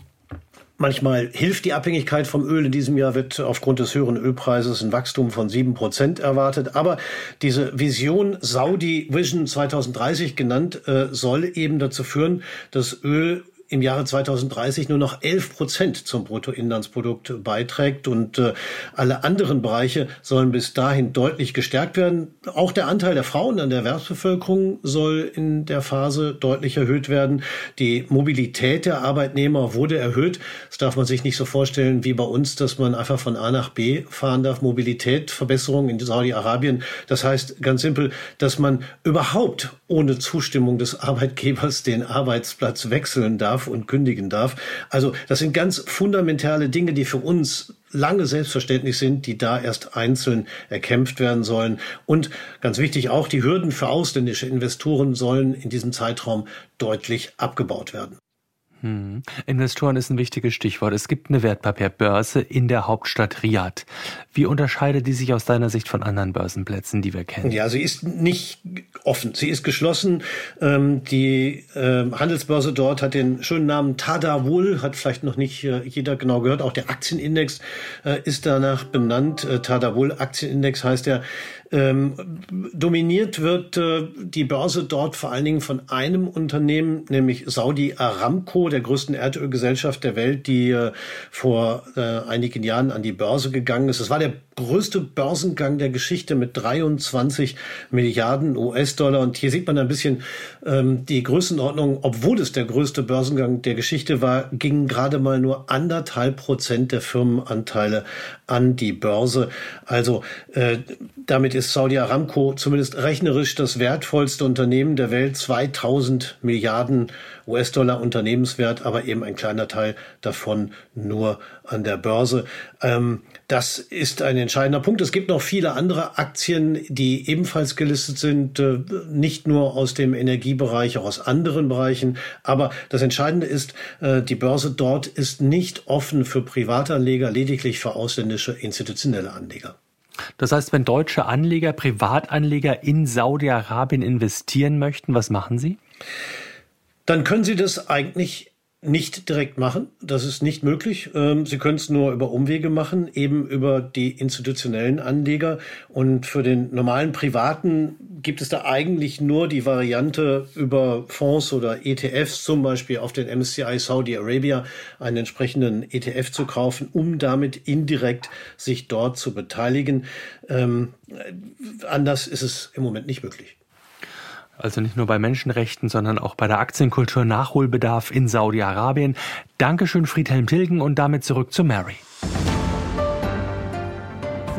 Manchmal hilft die Abhängigkeit vom Öl. In diesem Jahr wird aufgrund des höheren Ölpreises ein Wachstum von sieben Prozent erwartet. Aber diese Vision Saudi Vision 2030 genannt, äh, soll eben dazu führen, dass Öl im Jahre 2030 nur noch 11 Prozent zum Bruttoinlandsprodukt beiträgt und äh, alle anderen Bereiche sollen bis dahin deutlich gestärkt werden. Auch der Anteil der Frauen an der Erwerbsbevölkerung soll in der Phase deutlich erhöht werden. Die Mobilität der Arbeitnehmer wurde erhöht. Das darf man sich nicht so vorstellen wie bei uns, dass man einfach von A nach B fahren darf. Mobilität, Verbesserung in Saudi-Arabien. Das heißt ganz simpel, dass man überhaupt ohne Zustimmung des Arbeitgebers den Arbeitsplatz wechseln darf darf und kündigen darf. Also das sind ganz fundamentale Dinge, die für uns lange selbstverständlich sind, die da erst einzeln erkämpft werden sollen. Und ganz wichtig auch, die Hürden für ausländische Investoren sollen in diesem Zeitraum deutlich abgebaut werden. Hm. Investoren ist ein wichtiges Stichwort. Es gibt eine Wertpapierbörse in der Hauptstadt Riyadh. Wie unterscheidet die sich aus deiner Sicht von anderen Börsenplätzen, die wir kennen? Ja, sie ist nicht offen. Sie ist geschlossen. Ähm, die ähm, Handelsbörse dort hat den schönen Namen Tadawul, hat vielleicht noch nicht äh, jeder genau gehört. Auch der Aktienindex äh, ist danach benannt. Äh, Tadawul Aktienindex heißt er. Ähm, dominiert wird äh, die Börse dort vor allen Dingen von einem Unternehmen, nämlich Saudi Aramco, der größten Erdölgesellschaft der Welt, die äh, vor äh, einigen Jahren an die Börse gegangen ist. Es war der größte Börsengang der Geschichte mit 23 Milliarden US-Dollar. Und hier sieht man ein bisschen ähm, die Größenordnung. Obwohl es der größte Börsengang der Geschichte war, gingen gerade mal nur anderthalb Prozent der Firmenanteile an die Börse. Also äh, damit ist Saudi Aramco zumindest rechnerisch das wertvollste Unternehmen der Welt. 2000 Milliarden US-Dollar Unternehmenswert, aber eben ein kleiner Teil davon nur an der Börse. Ähm, das ist ein entscheidender Punkt. Es gibt noch viele andere Aktien, die ebenfalls gelistet sind, äh, nicht nur aus dem Energiebereich, auch aus anderen Bereichen. Aber das Entscheidende ist, äh, die Börse dort ist nicht offen für Privatanleger, lediglich für ausländische institutionelle Anleger. Das heißt, wenn deutsche Anleger, Privatanleger in Saudi-Arabien investieren möchten, was machen sie? dann können Sie das eigentlich nicht direkt machen. Das ist nicht möglich. Ähm, Sie können es nur über Umwege machen, eben über die institutionellen Anleger. Und für den normalen Privaten gibt es da eigentlich nur die Variante über Fonds oder ETFs, zum Beispiel auf den MSCI Saudi Arabia, einen entsprechenden ETF zu kaufen, um damit indirekt sich dort zu beteiligen. Ähm, anders ist es im Moment nicht möglich. Also nicht nur bei Menschenrechten, sondern auch bei der Aktienkultur Nachholbedarf in Saudi-Arabien. Dankeschön, Friedhelm Tilgen, und damit zurück zu Mary.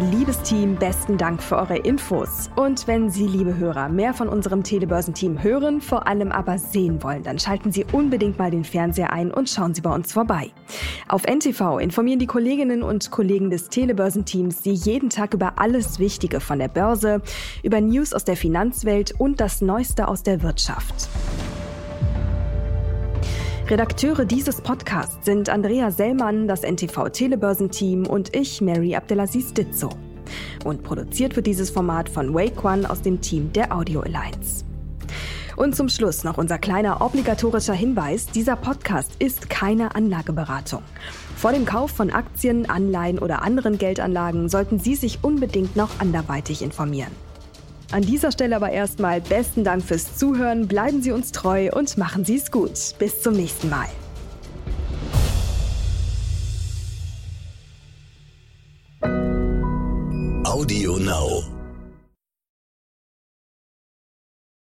Liebes Team, besten Dank für eure Infos. Und wenn Sie, liebe Hörer, mehr von unserem Telebörsenteam hören, vor allem aber sehen wollen, dann schalten Sie unbedingt mal den Fernseher ein und schauen Sie bei uns vorbei. Auf NTV informieren die Kolleginnen und Kollegen des Telebörsenteams Sie jeden Tag über alles Wichtige von der Börse, über News aus der Finanzwelt und das Neueste aus der Wirtschaft. Redakteure dieses Podcasts sind Andrea Sellmann, das NTV Telebörsenteam und ich, Mary Abdelaziz Ditzo. Und produziert wird dieses Format von Wake One aus dem Team der Audio Alliance. Und zum Schluss noch unser kleiner obligatorischer Hinweis. Dieser Podcast ist keine Anlageberatung. Vor dem Kauf von Aktien, Anleihen oder anderen Geldanlagen sollten Sie sich unbedingt noch anderweitig informieren. An dieser Stelle aber erstmal besten Dank fürs Zuhören, bleiben Sie uns treu und machen Sie es gut. Bis zum nächsten Mal. Audio Now.